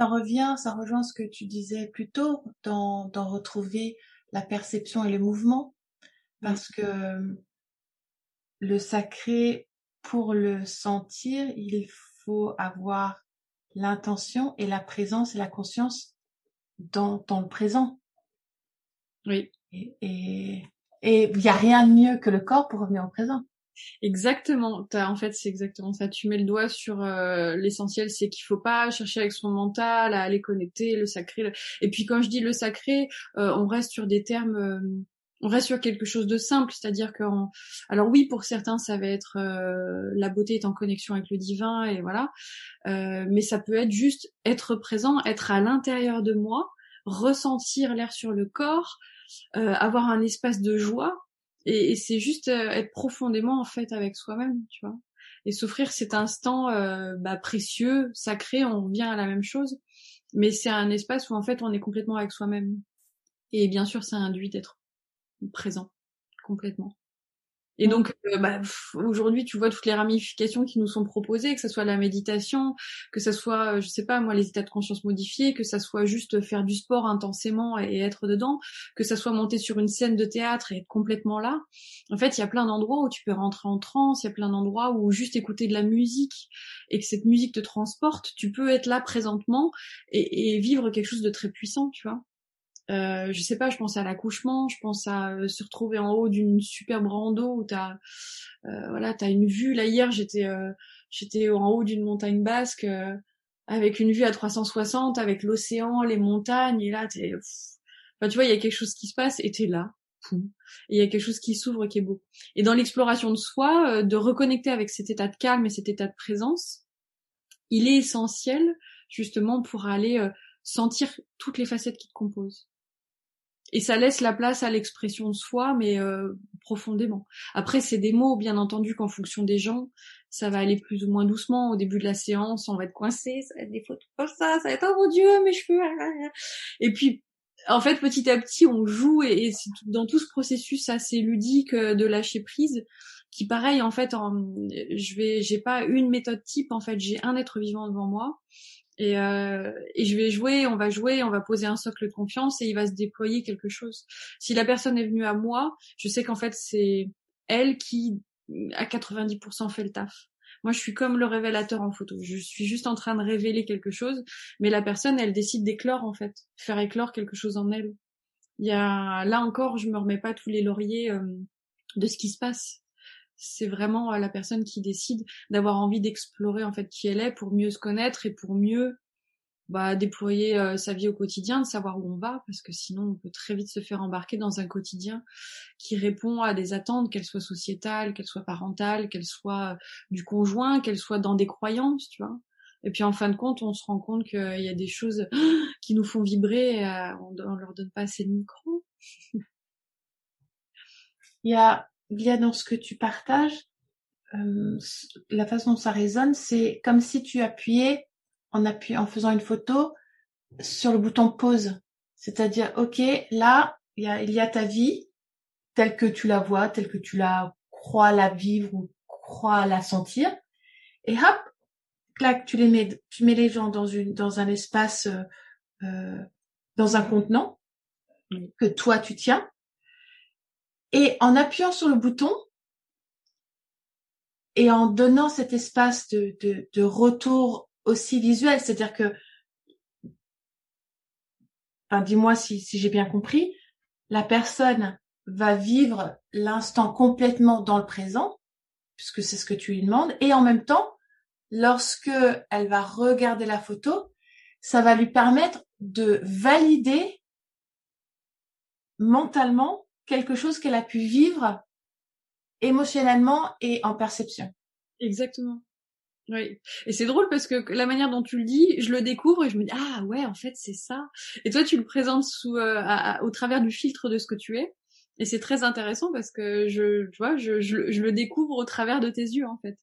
ça revient, ça rejoint ce que tu disais plus tôt, d'en, retrouver la perception et le mouvement, parce que le sacré, pour le sentir, il faut avoir l'intention et la présence et la conscience dans, dans le présent. Oui. Et il n'y a rien de mieux que le corps pour revenir au présent. Exactement. As, en fait, c'est exactement ça. Tu mets le doigt sur euh, l'essentiel, c'est qu'il faut pas chercher avec son mental à aller connecter le sacré. Et puis quand je dis le sacré, euh, on reste sur des termes, euh, on reste sur quelque chose de simple, c'est-à-dire que, alors oui, pour certains, ça va être la beauté est en connexion avec le divin et voilà, mais ça peut être juste être présent, être à l'intérieur de moi, ressentir l'air sur le corps, avoir un espace de joie et, c'est juste euh, être profondément en fait avec soi-même, tu vois. Et s'offrir cet instant euh, bah, précieux, sacré, on revient à la même chose, mais c'est un espace où en fait on est complètement avec soi-même. Et bien sûr, ça induit d'être présent complètement. Et donc, euh, bah, aujourd'hui, tu vois toutes les ramifications qui nous sont proposées, que ce soit la méditation, que ce soit, euh, je sais pas, moi, les états de conscience modifiés, que ça soit juste faire du sport intensément et, être dedans, que ça soit monter sur une scène de théâtre et être complètement là. En fait, il y a plein d'endroits où tu peux rentrer en transe, il y a plein d'endroits où juste écouter de la musique et que cette musique te transporte, tu peux être là présentement et, et vivre quelque chose de très puissant, tu vois. Euh, je sais pas, je pense à l'accouchement, je pense à euh, se retrouver en haut d'une superbe rando où t'as, euh, voilà, t'as une vue. Là hier, j'étais, euh, j'étais en haut d'une montagne basque avec une vue à 360, avec l'océan, les montagnes, et là t'es, enfin tu vois, il y a quelque chose qui se passe et t'es là. Et il y a quelque chose qui s'ouvre qui est beau. Et dans l'exploration de soi, de reconnecter avec cet état de calme et cet état de présence, il est essentiel justement pour aller sentir toutes les facettes qui te composent et ça laisse la place à l'expression de soi, mais euh, profondément. Après, c'est des mots, bien entendu, qu'en fonction des gens, ça va aller plus ou moins doucement. Au début de la séance, on va être coincé, ça va être des photos comme ça, ça va être oh mon dieu, mes cheveux. Et puis, en fait, petit à petit, on joue et, c'est dans tout ce processus assez ludique euh, de lâcher prise, qui pareil, en fait, en, je vais, j'ai pas une méthode type. En fait, j'ai un être vivant devant moi et, euh, et je vais jouer, on va jouer, on va poser un socle de confiance et il va se déployer quelque chose. Si la personne est venue à moi, je sais qu'en fait c'est elle qui à 90% fait le taf. Moi, je suis comme le révélateur en photo. Je suis juste en train de révéler quelque chose, mais la personne, elle décide d'éclore en fait, faire éclore quelque chose en elle. Il y a là encore, je me remets pas tous les lauriers euh, de ce qui se passe c'est vraiment la personne qui décide d'avoir envie d'explorer en fait qui elle est pour mieux se connaître et pour mieux bah, déployer euh, sa vie au quotidien, de savoir où on va, parce que sinon on peut très vite se faire embarquer dans un quotidien qui répond à des attentes, qu'elles soient sociétales, qu'elles soient parentales, qu'elles soient du conjoint, qu'elles soient dans des croyances, tu vois. Et puis en fin de compte, on se rend compte qu'il y a des choses qui nous font vibrer, et, euh, on, on leur donne pas assez de micro. Il y a, bien dans ce que tu partages, euh, la façon dont ça résonne, c'est comme si tu appuyais en appuyant, en faisant une photo sur le bouton pause. C'est-à-dire, OK, là, il y a, il y a ta vie telle que tu la vois, telle que tu la crois la vivre ou crois la sentir. Et hop, clac, tu les mets, tu mets les gens dans une, dans un espace, euh, euh dans un contenant que toi tu tiens. Et en appuyant sur le bouton et en donnant cet espace de, de, de retour aussi visuel, c'est-à-dire que, dis-moi si, si j'ai bien compris, la personne va vivre l'instant complètement dans le présent, puisque c'est ce que tu lui demandes, et en même temps, lorsque elle va regarder la photo, ça va lui permettre de valider mentalement quelque chose qu'elle a pu vivre émotionnellement et en perception. Exactement. Oui. Et c'est drôle parce que la manière dont tu le dis, je le découvre et je me dis ah ouais en fait c'est ça. Et toi tu le présentes sous euh, au travers du filtre de ce que tu es. Et c'est très intéressant parce que je, tu vois, je, je, le découvre au travers de tes yeux en fait.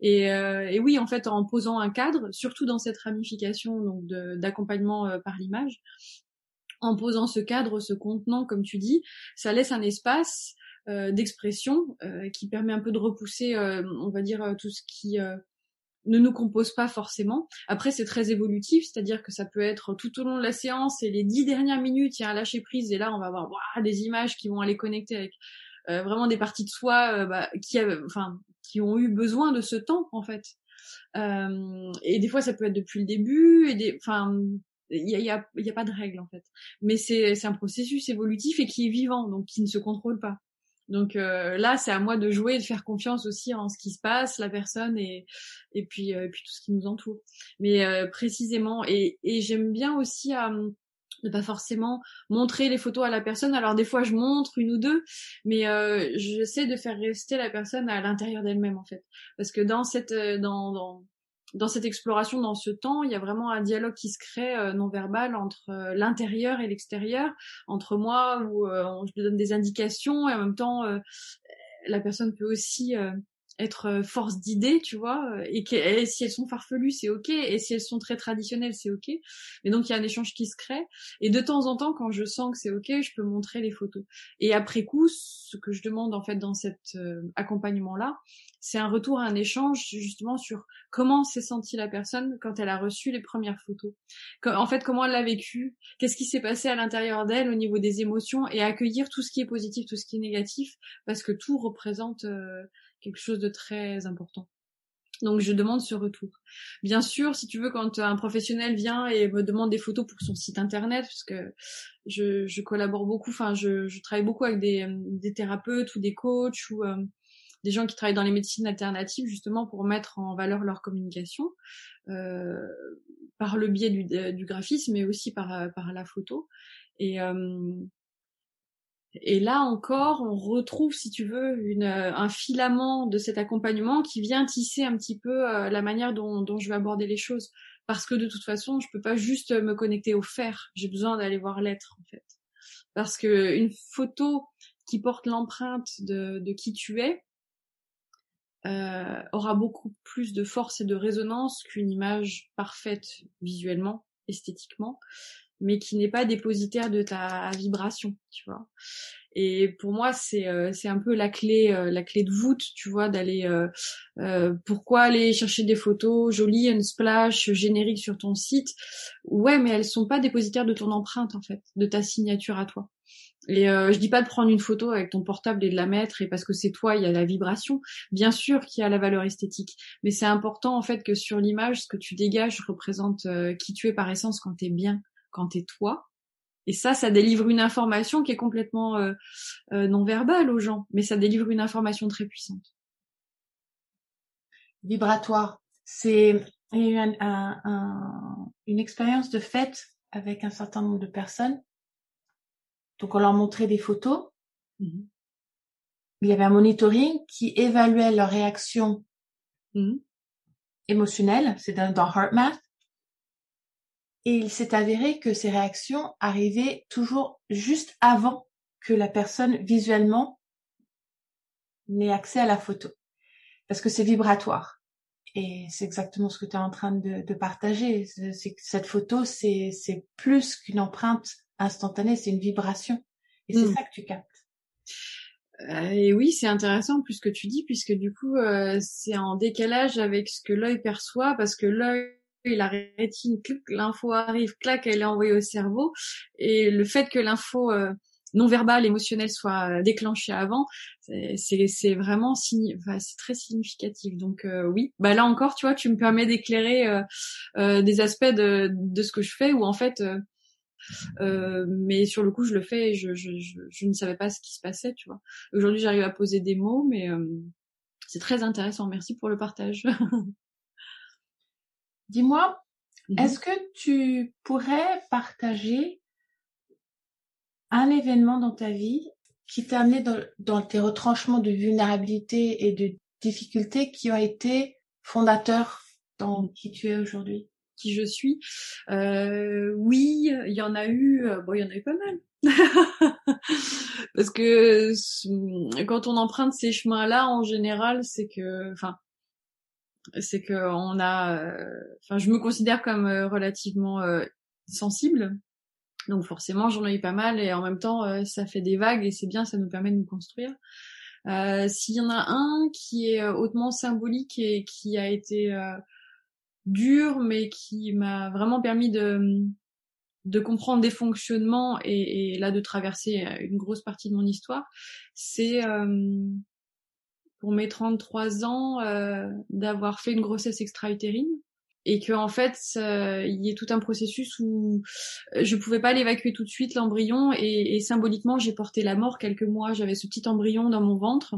Et, euh, et oui, en fait, en posant un cadre, surtout dans cette ramification donc d'accompagnement euh, par l'image, en posant ce cadre, ce contenant, comme tu dis, ça laisse un espace euh, d'expression euh, qui permet un peu de repousser, on va dire, tout ce qui ne nous compose pas forcément. Après, c'est très évolutif, c'est-à-dire que ça peut être tout au long de la séance et les dix dernières minutes, il y a un lâcher prise et là, on va avoir des images qui vont aller connecter avec euh, vraiment des parties de soi euh, bah, qui, ont eu besoin de ce temps en fait. Euh, et des fois, ça peut être depuis le début et des, il y a, y, a, y a, pas de règle en fait. Mais c'est un processus évolutif et qui est vivant, donc qui ne se contrôle pas. Donc euh, là, c'est à moi de jouer, de faire confiance aussi en ce qui se passe, la personne et et puis euh, et puis tout ce qui nous entoure. Mais euh, précisément et et j'aime bien aussi ne pas forcément montrer les photos à la personne. Alors des fois je montre une ou deux, mais j'essaie de faire rester la personne à l'intérieur d'elle-même en fait, parce que dans cette dans, dans dans cette exploration, dans ce temps, il y a vraiment un dialogue qui se crée euh, non verbal entre euh, l'intérieur et l'extérieur, entre moi où euh, je lui donne des indications et en même temps la personne peut aussi être euh, force d'idées, tu vois, euh, et, si elles sont farfelues, c'est ok, et si elles sont très traditionnelles, c'est ok. Mais donc il y a un échange qui se crée, et de temps en temps, quand je sens que c'est ok, je peux montrer les photos. Et après coup, ce que je demande en fait dans cet euh, accompagnement-là, c'est un retour, un échange justement sur comment s'est sentie la personne quand elle a reçu les premières photos. En fait, comment elle l'a vécu, qu'est-ce qui s'est passé à l'intérieur d'elle au niveau des émotions, et accueillir tout ce qui est positif, tout ce qui est négatif, parce que tout représente quelque chose de très important. Donc je demande ce retour. Bien sûr, si tu veux, quand un professionnel vient et me demande des photos pour son site internet, parce que je, je collabore beaucoup, enfin je, je, travaille beaucoup avec des, des, thérapeutes ou des coachs ou euh, des gens qui travaillent dans les médecines alternatives justement pour mettre en valeur leur communication euh, par le biais du, du, graphisme, mais aussi par, par la photo. Et, euh, et là encore, on retrouve, si tu veux, euh, un filament de cet accompagnement qui vient tisser un petit peu euh, la manière dont, je vais aborder les choses. Parce que de toute façon, je peux pas juste me connecter au faire. J'ai besoin d'aller voir l'être, en fait. Parce que une photo qui porte l'empreinte de, de, qui tu es euh, aura beaucoup plus de force et de résonance qu'une image parfaite visuellement, esthétiquement mais qui n'est pas dépositaire de ta vibration, tu vois. Et pour moi, c'est euh, c'est un peu la clé euh, la clé de voûte, tu vois, d'aller euh, euh, pourquoi aller chercher des photos jolies, une splash générique sur ton site. Ouais, mais elles sont pas dépositaires de ton empreinte en fait, de ta signature à toi. Et euh, je dis pas de prendre une photo avec ton portable et de la mettre et parce que c'est toi, il y a la vibration. Bien sûr qu'il y a la valeur esthétique, mais c'est important en fait que sur l'image, ce que tu dégages représente qui tu es par essence quand tu es bien quand t'es toi. Et ça, ça délivre une information qui est complètement euh, euh, non verbale aux gens, mais ça délivre une information très puissante. Vibratoire. C'est un, un, une expérience de fête avec un certain nombre de personnes. Donc on leur montrait des photos. Mhm. Il y avait un monitoring qui évaluait leur réaction Mhm. émotionnelle, c'est dans, dans HeartMath. Et il s'est avéré que ces réactions arrivaient toujours juste avant que la personne visuellement n'ait accès à la photo. Parce que c'est vibratoire. Et c'est exactement ce que tu es en train de, de partager. C'est que cette photo, c'est, plus qu'une empreinte instantanée, c'est une vibration. Et c'est Mm. ça que tu captes. Euh, et oui, c'est intéressant plus que tu dis, puisque du coup, euh, c'est en décalage avec ce que l'œil perçoit, parce que l'œil, la rétine, l'info arrive, clac, elle est envoyée au cerveau, et le fait que l'info euh, non verbale, émotionnelle soit euh, déclenchée avant, c'est- vraiment enfin, c'est très significatif. Donc euh, oui, bah là encore, tu vois, tu me permets d'éclairer euh, euh, des aspects de, de ce que je fais, où en fait. euh, mais sur le coup, je le fais et je, je, je, je ne savais pas ce qui se passait, tu vois. Aujourd'hui, j'arrive à poser des mots, mais c'est très intéressant. Merci pour le partage. Dis-moi, Mhm. est-ce que tu pourrais partager un événement dans ta vie qui t'a amené dans, dans tes retranchements de vulnérabilité et de difficultés qui ont été fondateurs dans qui tu es aujourd'hui? Qui je suis? Euh, oui, il y en a eu, euh, bon, il y en a eu pas mal. Parce que quand on emprunte ces chemins-là, en général, c'est que, enfin, c'est que on a, euh, enfin, je me considère comme euh, relativement euh, sensible. Donc forcément, j'en ai eu pas mal et en même temps, ça fait des vagues et c'est bien, ça nous permet de nous construire. Euh, S'il y en a un qui est hautement symbolique et qui a été euh, dur, mais qui m'a vraiment permis de, de comprendre des fonctionnements et, et là de traverser une grosse partie de mon histoire, c'est euh, pour mes 33 ans euh, d'avoir fait une grossesse extra-utérine. Et que en fait euh, il y ait tout un processus où je pouvais pas l'évacuer tout de suite l'embryon. Et, et symboliquement j'ai porté la mort quelques mois. J'avais ce petit embryon dans mon ventre.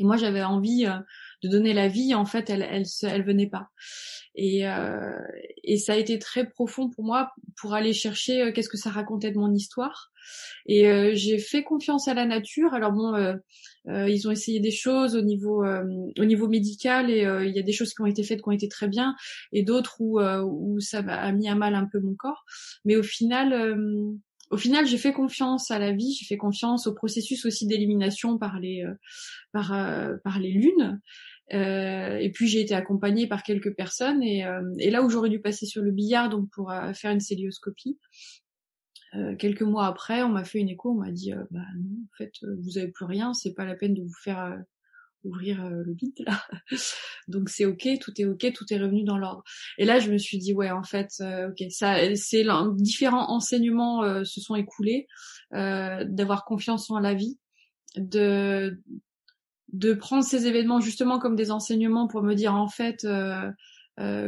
Et moi j'avais envie euh, de donner la vie en fait elle elle elle venait pas. Et euh, et ça a été très profond pour moi pour aller chercher euh, qu'est-ce que ça racontait de mon histoire. Et euh, j'ai fait confiance à la nature. Alors bon euh, ils ont essayé des choses au niveau euh, au niveau médical et il y a des choses qui ont été faites qui ont été très bien et d'autres où où ça m'a mis à mal un peu mon corps. Mais au final au final, j'ai fait confiance à la vie, j'ai fait confiance au processus aussi d'élimination par les euh, par euh, par les lunes. Euh, et puis j'ai été accompagnée par quelques personnes et, et là où j'aurais dû passer sur le billard donc pour faire une célioscopie, quelques mois après, on m'a fait une écho, on m'a dit bah non, en fait vous avez plus rien, c'est pas la peine de vous faire ouvrir le bide là. Donc c'est ok, tout est ok, tout est revenu dans l'ordre. Et là je me suis dit ouais en fait euh, ok ça c'est différents enseignements euh, se sont écoulés, euh, d'avoir confiance en la vie, de de prendre ces événements justement comme des enseignements pour me dire en fait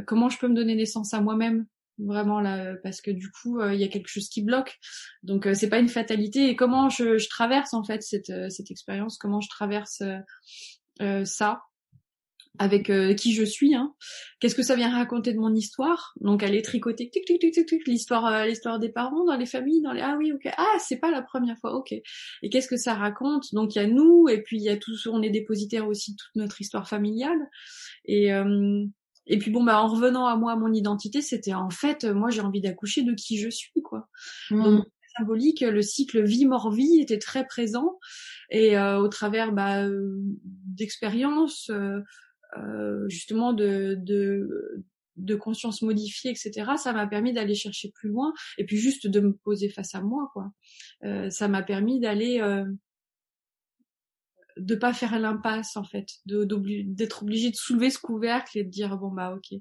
comment je peux me donner naissance à moi-même vraiment là parce que du coup il y a quelque chose qui bloque. Donc c'est pas une fatalité. Et comment je, je traverse en fait cette cette expérience? Comment je traverse euh, ça? Avec euh, qui je suis hein. qu'est-ce que ça vient raconter de mon histoire? Donc elle est tricotée tic tic tic tic, tic l'histoire euh, l'histoire des parents dans les familles dans les ah oui ok. Ah c'est pas la première fois ok. Et qu'est-ce que ça raconte? Donc il y a nous et puis il y a tout on est dépositaire aussi de toute notre histoire familiale. Et euh, et puis bon bah en revenant à moi à mon identité c'était en fait moi j'ai envie d'accoucher de qui je suis quoi. Mmh. donc symbolique, le cycle vie-mort-vie était très présent. Et euh, au travers bah, euh, d'expériences, euh, justement de, de, conscience modifiée, etc. Ça m'a permis d'aller chercher plus loin et puis juste de me poser face à moi, quoi. ça m'a permis d'aller de pas faire l'impasse en fait, d'être obligé de soulever ce couvercle et de dire bon bah ok,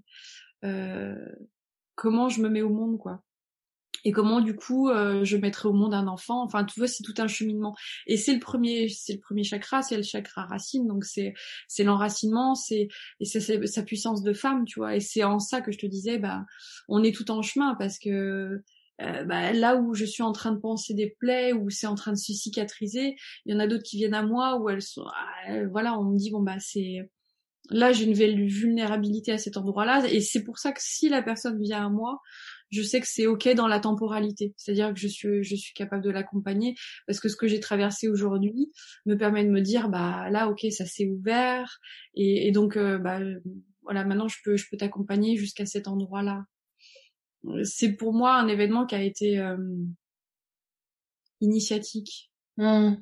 comment je me mets au monde quoi et comment du coup euh, je mettrai au monde un enfant. Enfin tu vois c'est tout un cheminement. Et c'est le premier c'est le premier chakra c'est le chakra racine. Donc c'est c'est l'enracinement c'est et c'est sa puissance de femme tu vois. Et c'est en ça que je te disais bah on est tout en chemin parce que euh, bah, là où je suis en train de penser des plaies où c'est en train de se cicatriser il y en a d'autres qui viennent à moi où elles sont ah, voilà on me dit bon bah c'est là j'ai une vulnérabilité à cet endroit-là. Et c'est pour ça que si la personne vient à moi je sais que c'est ok dans la temporalité c'est-à-dire que je suis je suis capable de l'accompagner parce que ce que j'ai traversé aujourd'hui me permet de me dire bah là ok ça s'est ouvert et, donc euh, bah voilà maintenant je peux je peux t'accompagner jusqu'à cet endroit-là c'est pour moi un événement qui a été euh, initiatique mmh.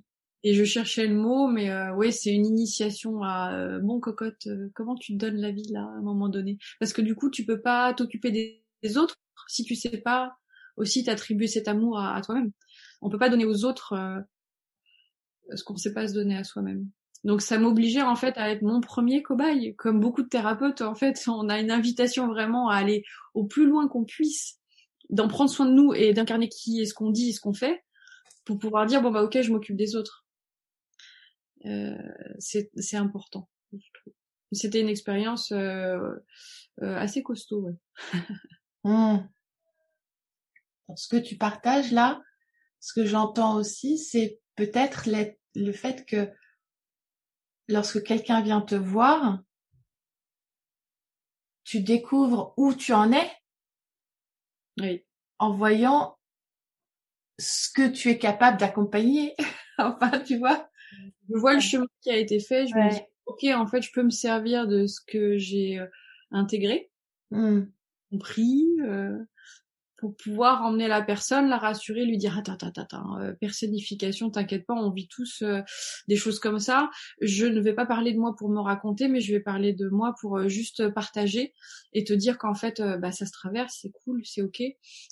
Et je cherchais le mot, mais euh, ouais, c'est une initiation à euh, bon cocotte. Euh, comment tu te donnes la vie là à un moment donné? Parce que du coup, tu peux pas t'occuper des, autres si tu sais pas aussi t'attribuer cet amour à, toi-même. On peut pas donner aux autres euh, ce qu'on sait pas se donner à soi-même. Donc ça m'obligeait en fait à être mon premier cobaye. Comme beaucoup de thérapeutes, en fait, on a une invitation vraiment à aller au plus loin qu'on puisse, d'en prendre soin de nous et d'incarner qui est ce qu'on dit et ce qu'on fait, pour pouvoir dire bon bah ok, je m'occupe des autres. Euh, c'est important. C'était une expérience euh, euh, assez costaud. Ouais. Mmh. Ce que tu partages là, ce que j'entends aussi, c'est peut-être le fait que lorsque quelqu'un vient te voir, tu découvres où tu en es oui. en voyant ce que tu es capable d'accompagner. enfin, tu vois, je vois le chemin qui a été fait, je me dis, ok, en fait, je peux me servir de ce que j'ai intégré, mmh. Compris, euh, pour pouvoir emmener la personne, la rassurer, lui dire attends, attends, attends, euh, personnification, t'inquiète pas, on vit tous des choses comme ça. Je ne vais pas parler de moi pour me raconter, mais je vais parler de moi pour juste partager et te dire qu'en fait, bah ça se traverse, c'est cool, c'est ok.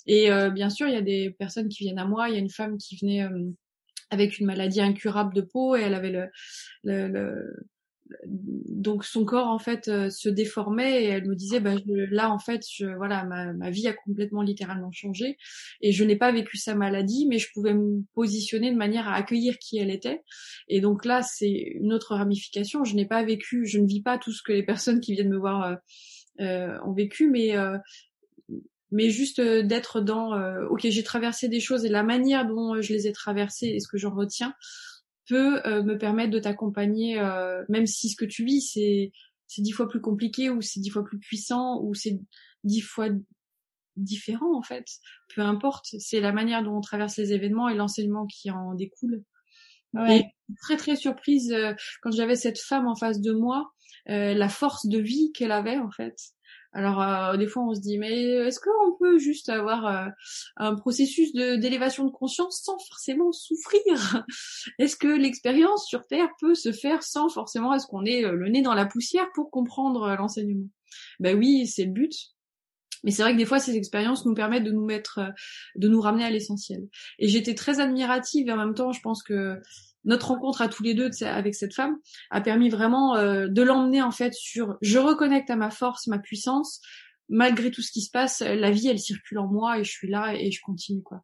Et bien sûr, il y a des personnes qui viennent à moi. Il y a une femme qui venait avec une maladie incurable de peau et elle avait le, le, le donc son corps en fait euh, se déformait et elle me disait bah là en fait je voilà ma, ma vie a complètement littéralement changé et je n'ai pas vécu sa maladie mais je pouvais me positionner de manière à accueillir qui elle était. Et donc là c'est une autre ramification. Je n'ai pas vécu je ne vis pas tout ce que les personnes qui viennent me voir euh, euh ont vécu mais euh, mais juste euh, d'être dans euh, ok j'ai traversé des choses et la manière dont je les ai traversées et ce que j'en retiens peut me permettre de t'accompagner même si ce que tu vis c'est c'est dix fois plus compliqué ou c'est dix fois plus puissant ou c'est dix fois différent en fait. Peu importe. C'est la manière dont on traverse les événements et l'enseignement qui en découle. Ouais. et très très surprise quand j'avais cette femme en face de moi la force de vie qu'elle avait en fait alors euh, des fois on se dit mais est-ce qu'on peut juste avoir euh, un processus de d'élévation de conscience sans forcément souffrir? Est-ce que l'expérience sur Terre peut se faire sans forcément est-ce qu'on est euh, le nez dans la poussière pour comprendre l'enseignement? Ben oui, c'est le but. Mais c'est vrai que des fois, ces expériences nous permettent de nous mettre, de nous ramener à l'essentiel. Et j'étais très admirative et en même temps, je pense que notre rencontre à tous les deux avec cette femme a permis vraiment euh, de l'emmener en fait sur je reconnecte à ma force, ma puissance. Malgré tout ce qui se passe, la vie elle circule en moi et je suis là et je continue quoi.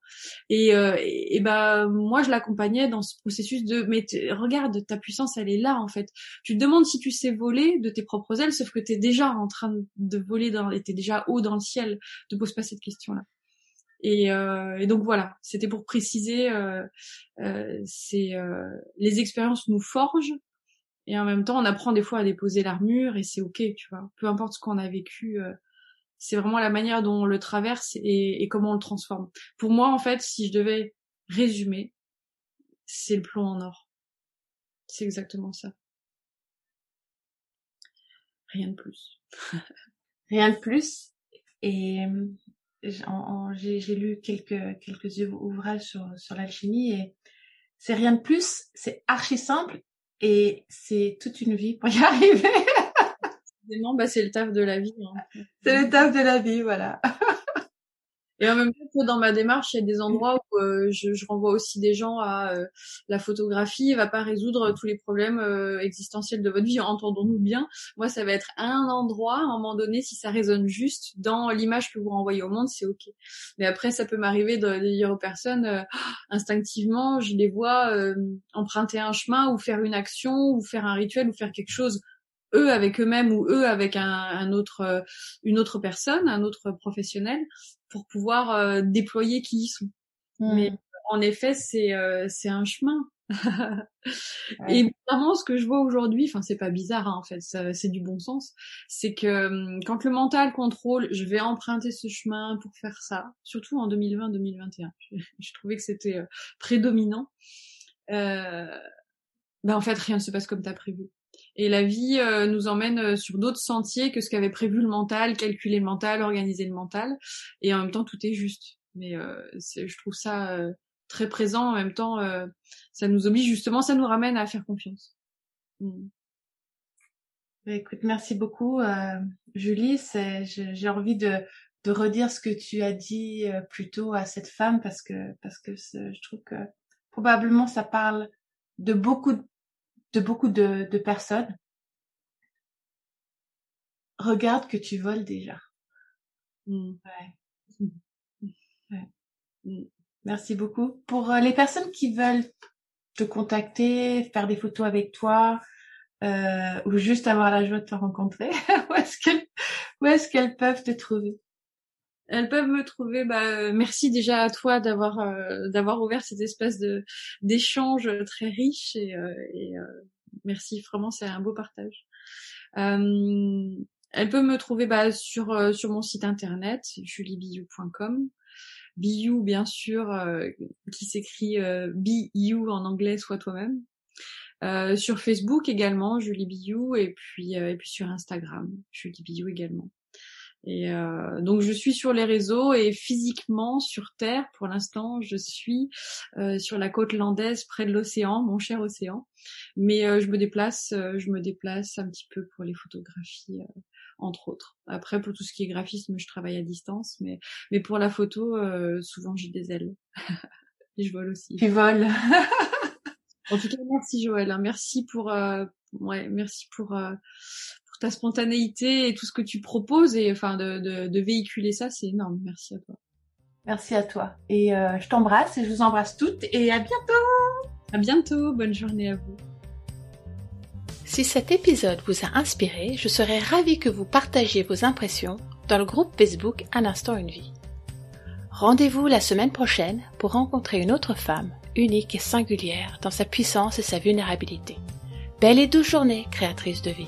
Et, euh, et, bah moi je l'accompagnais dans ce processus de mais regarde ta puissance elle est là en fait. Tu te demandes si tu sais voler de tes propres ailes sauf que tu es déjà en train de voler dans es déjà haut dans le ciel. Ne pose pas cette question là. Et, euh, et, donc voilà, c'était pour préciser, euh, euh, c'est euh, les expériences nous forgent et en même temps on apprend des fois à déposer l'armure et c'est ok, tu vois. Peu importe ce qu'on a vécu, c'est vraiment la manière dont on le traverse et, et, comment on le transforme. Pour moi en fait, si je devais résumer, c'est le plomb en or. C'est exactement ça. Rien de plus. Rien de plus. Et j'ai lu quelques, quelques ouvrages sur, sur l'alchimie et c'est rien de plus, c'est archi simple et c'est toute une vie pour y arriver. bah c'est le taf de la vie. Hein. C'est le taf de la vie, voilà. Et en même temps, dans ma démarche, il y a des endroits où euh, je, je, renvoie aussi des gens à euh, la photographie va pas résoudre tous les problèmes euh, existentiels de votre vie. Entendons-nous bien. Moi, ça va être un endroit, à un moment donné, si ça résonne juste dans l'image que vous renvoyez au monde, c'est ok. Mais après, ça peut m'arriver de, dire aux personnes instinctivement, je les vois emprunter un chemin ou faire une action ou faire un rituel ou faire quelque chose eux avec eux-mêmes ou eux avec un, un, autre une autre personne, un autre professionnel pour pouvoir euh, déployer qui ils sont. Mais en effet, c'est euh, c'est un chemin. Et bizarrement, ce que je vois aujourd'hui, enfin c'est pas bizarre hein, en fait, c'est du bon sens, c'est que hum, quand le mental contrôle, je vais emprunter ce chemin pour faire ça, surtout en 2020-2021. Je, trouvais que c'était euh, prédominant. Euh, ben en fait rien ne se passe comme t'as prévu. Et la vie euh, nous emmène euh, sur d'autres sentiers que ce qu'avait prévu le mental, calculer le mental, organiser le mental. Et en même temps, tout est juste. Mais euh, je trouve ça très présent. En même temps, ça nous oblige justement, ça nous ramène à faire confiance. Mm. Écoute, merci beaucoup, Julie. J'ai envie de, de redire ce que tu as dit plus tôt à cette femme parce que parce que je trouve que probablement ça parle de beaucoup de beaucoup de, de personnes. Regarde que tu voles déjà. Mm. Ouais. Ouais. Merci beaucoup. Pour euh, les personnes qui veulent te contacter, faire des photos avec toi, euh, ou juste avoir la joie de te rencontrer, où est-ce qu'elles, est-ce qu'elles peuvent te trouver? Elles peuvent me trouver. Bah, euh, merci déjà à toi d'avoir euh, d'avoir ouvert cet espace de d'échange très riche et, euh, et merci vraiment c'est un beau partage. elles peuvent me trouver bah, sur sur mon site internet juliebiou.com. Biou bien sûr qui s'écrit Be You en anglais soit toi-même. sur Facebook également Julie Biou et puis et puis sur Instagram Julie Biou également. Et euh, donc je suis sur les réseaux et physiquement sur Terre, pour l'instant, je suis euh, sur la côte landaise, près de l'océan, mon cher océan. Mais euh, je me déplace, euh, je me déplace un petit peu pour les photographies, euh, entre autres. Après, pour tout ce qui est graphisme, je travaille à distance, mais mais pour la photo, souvent j'ai des ailes. et je vole aussi. Tu voles. en tout cas, merci Joël. Hein. Merci pour ouais, merci pour ta spontanéité et tout ce que tu proposes et enfin de, de, véhiculer ça, c'est énorme. Merci à toi. Merci à toi. Et euh, je t'embrasse et je vous embrasse toutes et à bientôt. À bientôt. Bonne journée à vous. Si cet épisode vous a inspiré, je serais ravie que vous partagiez vos impressions dans le groupe Facebook Un instant une vie. Rendez-vous la semaine prochaine pour rencontrer une autre femme unique et singulière dans sa puissance et sa vulnérabilité. Belle et douce journée, créatrice de vie.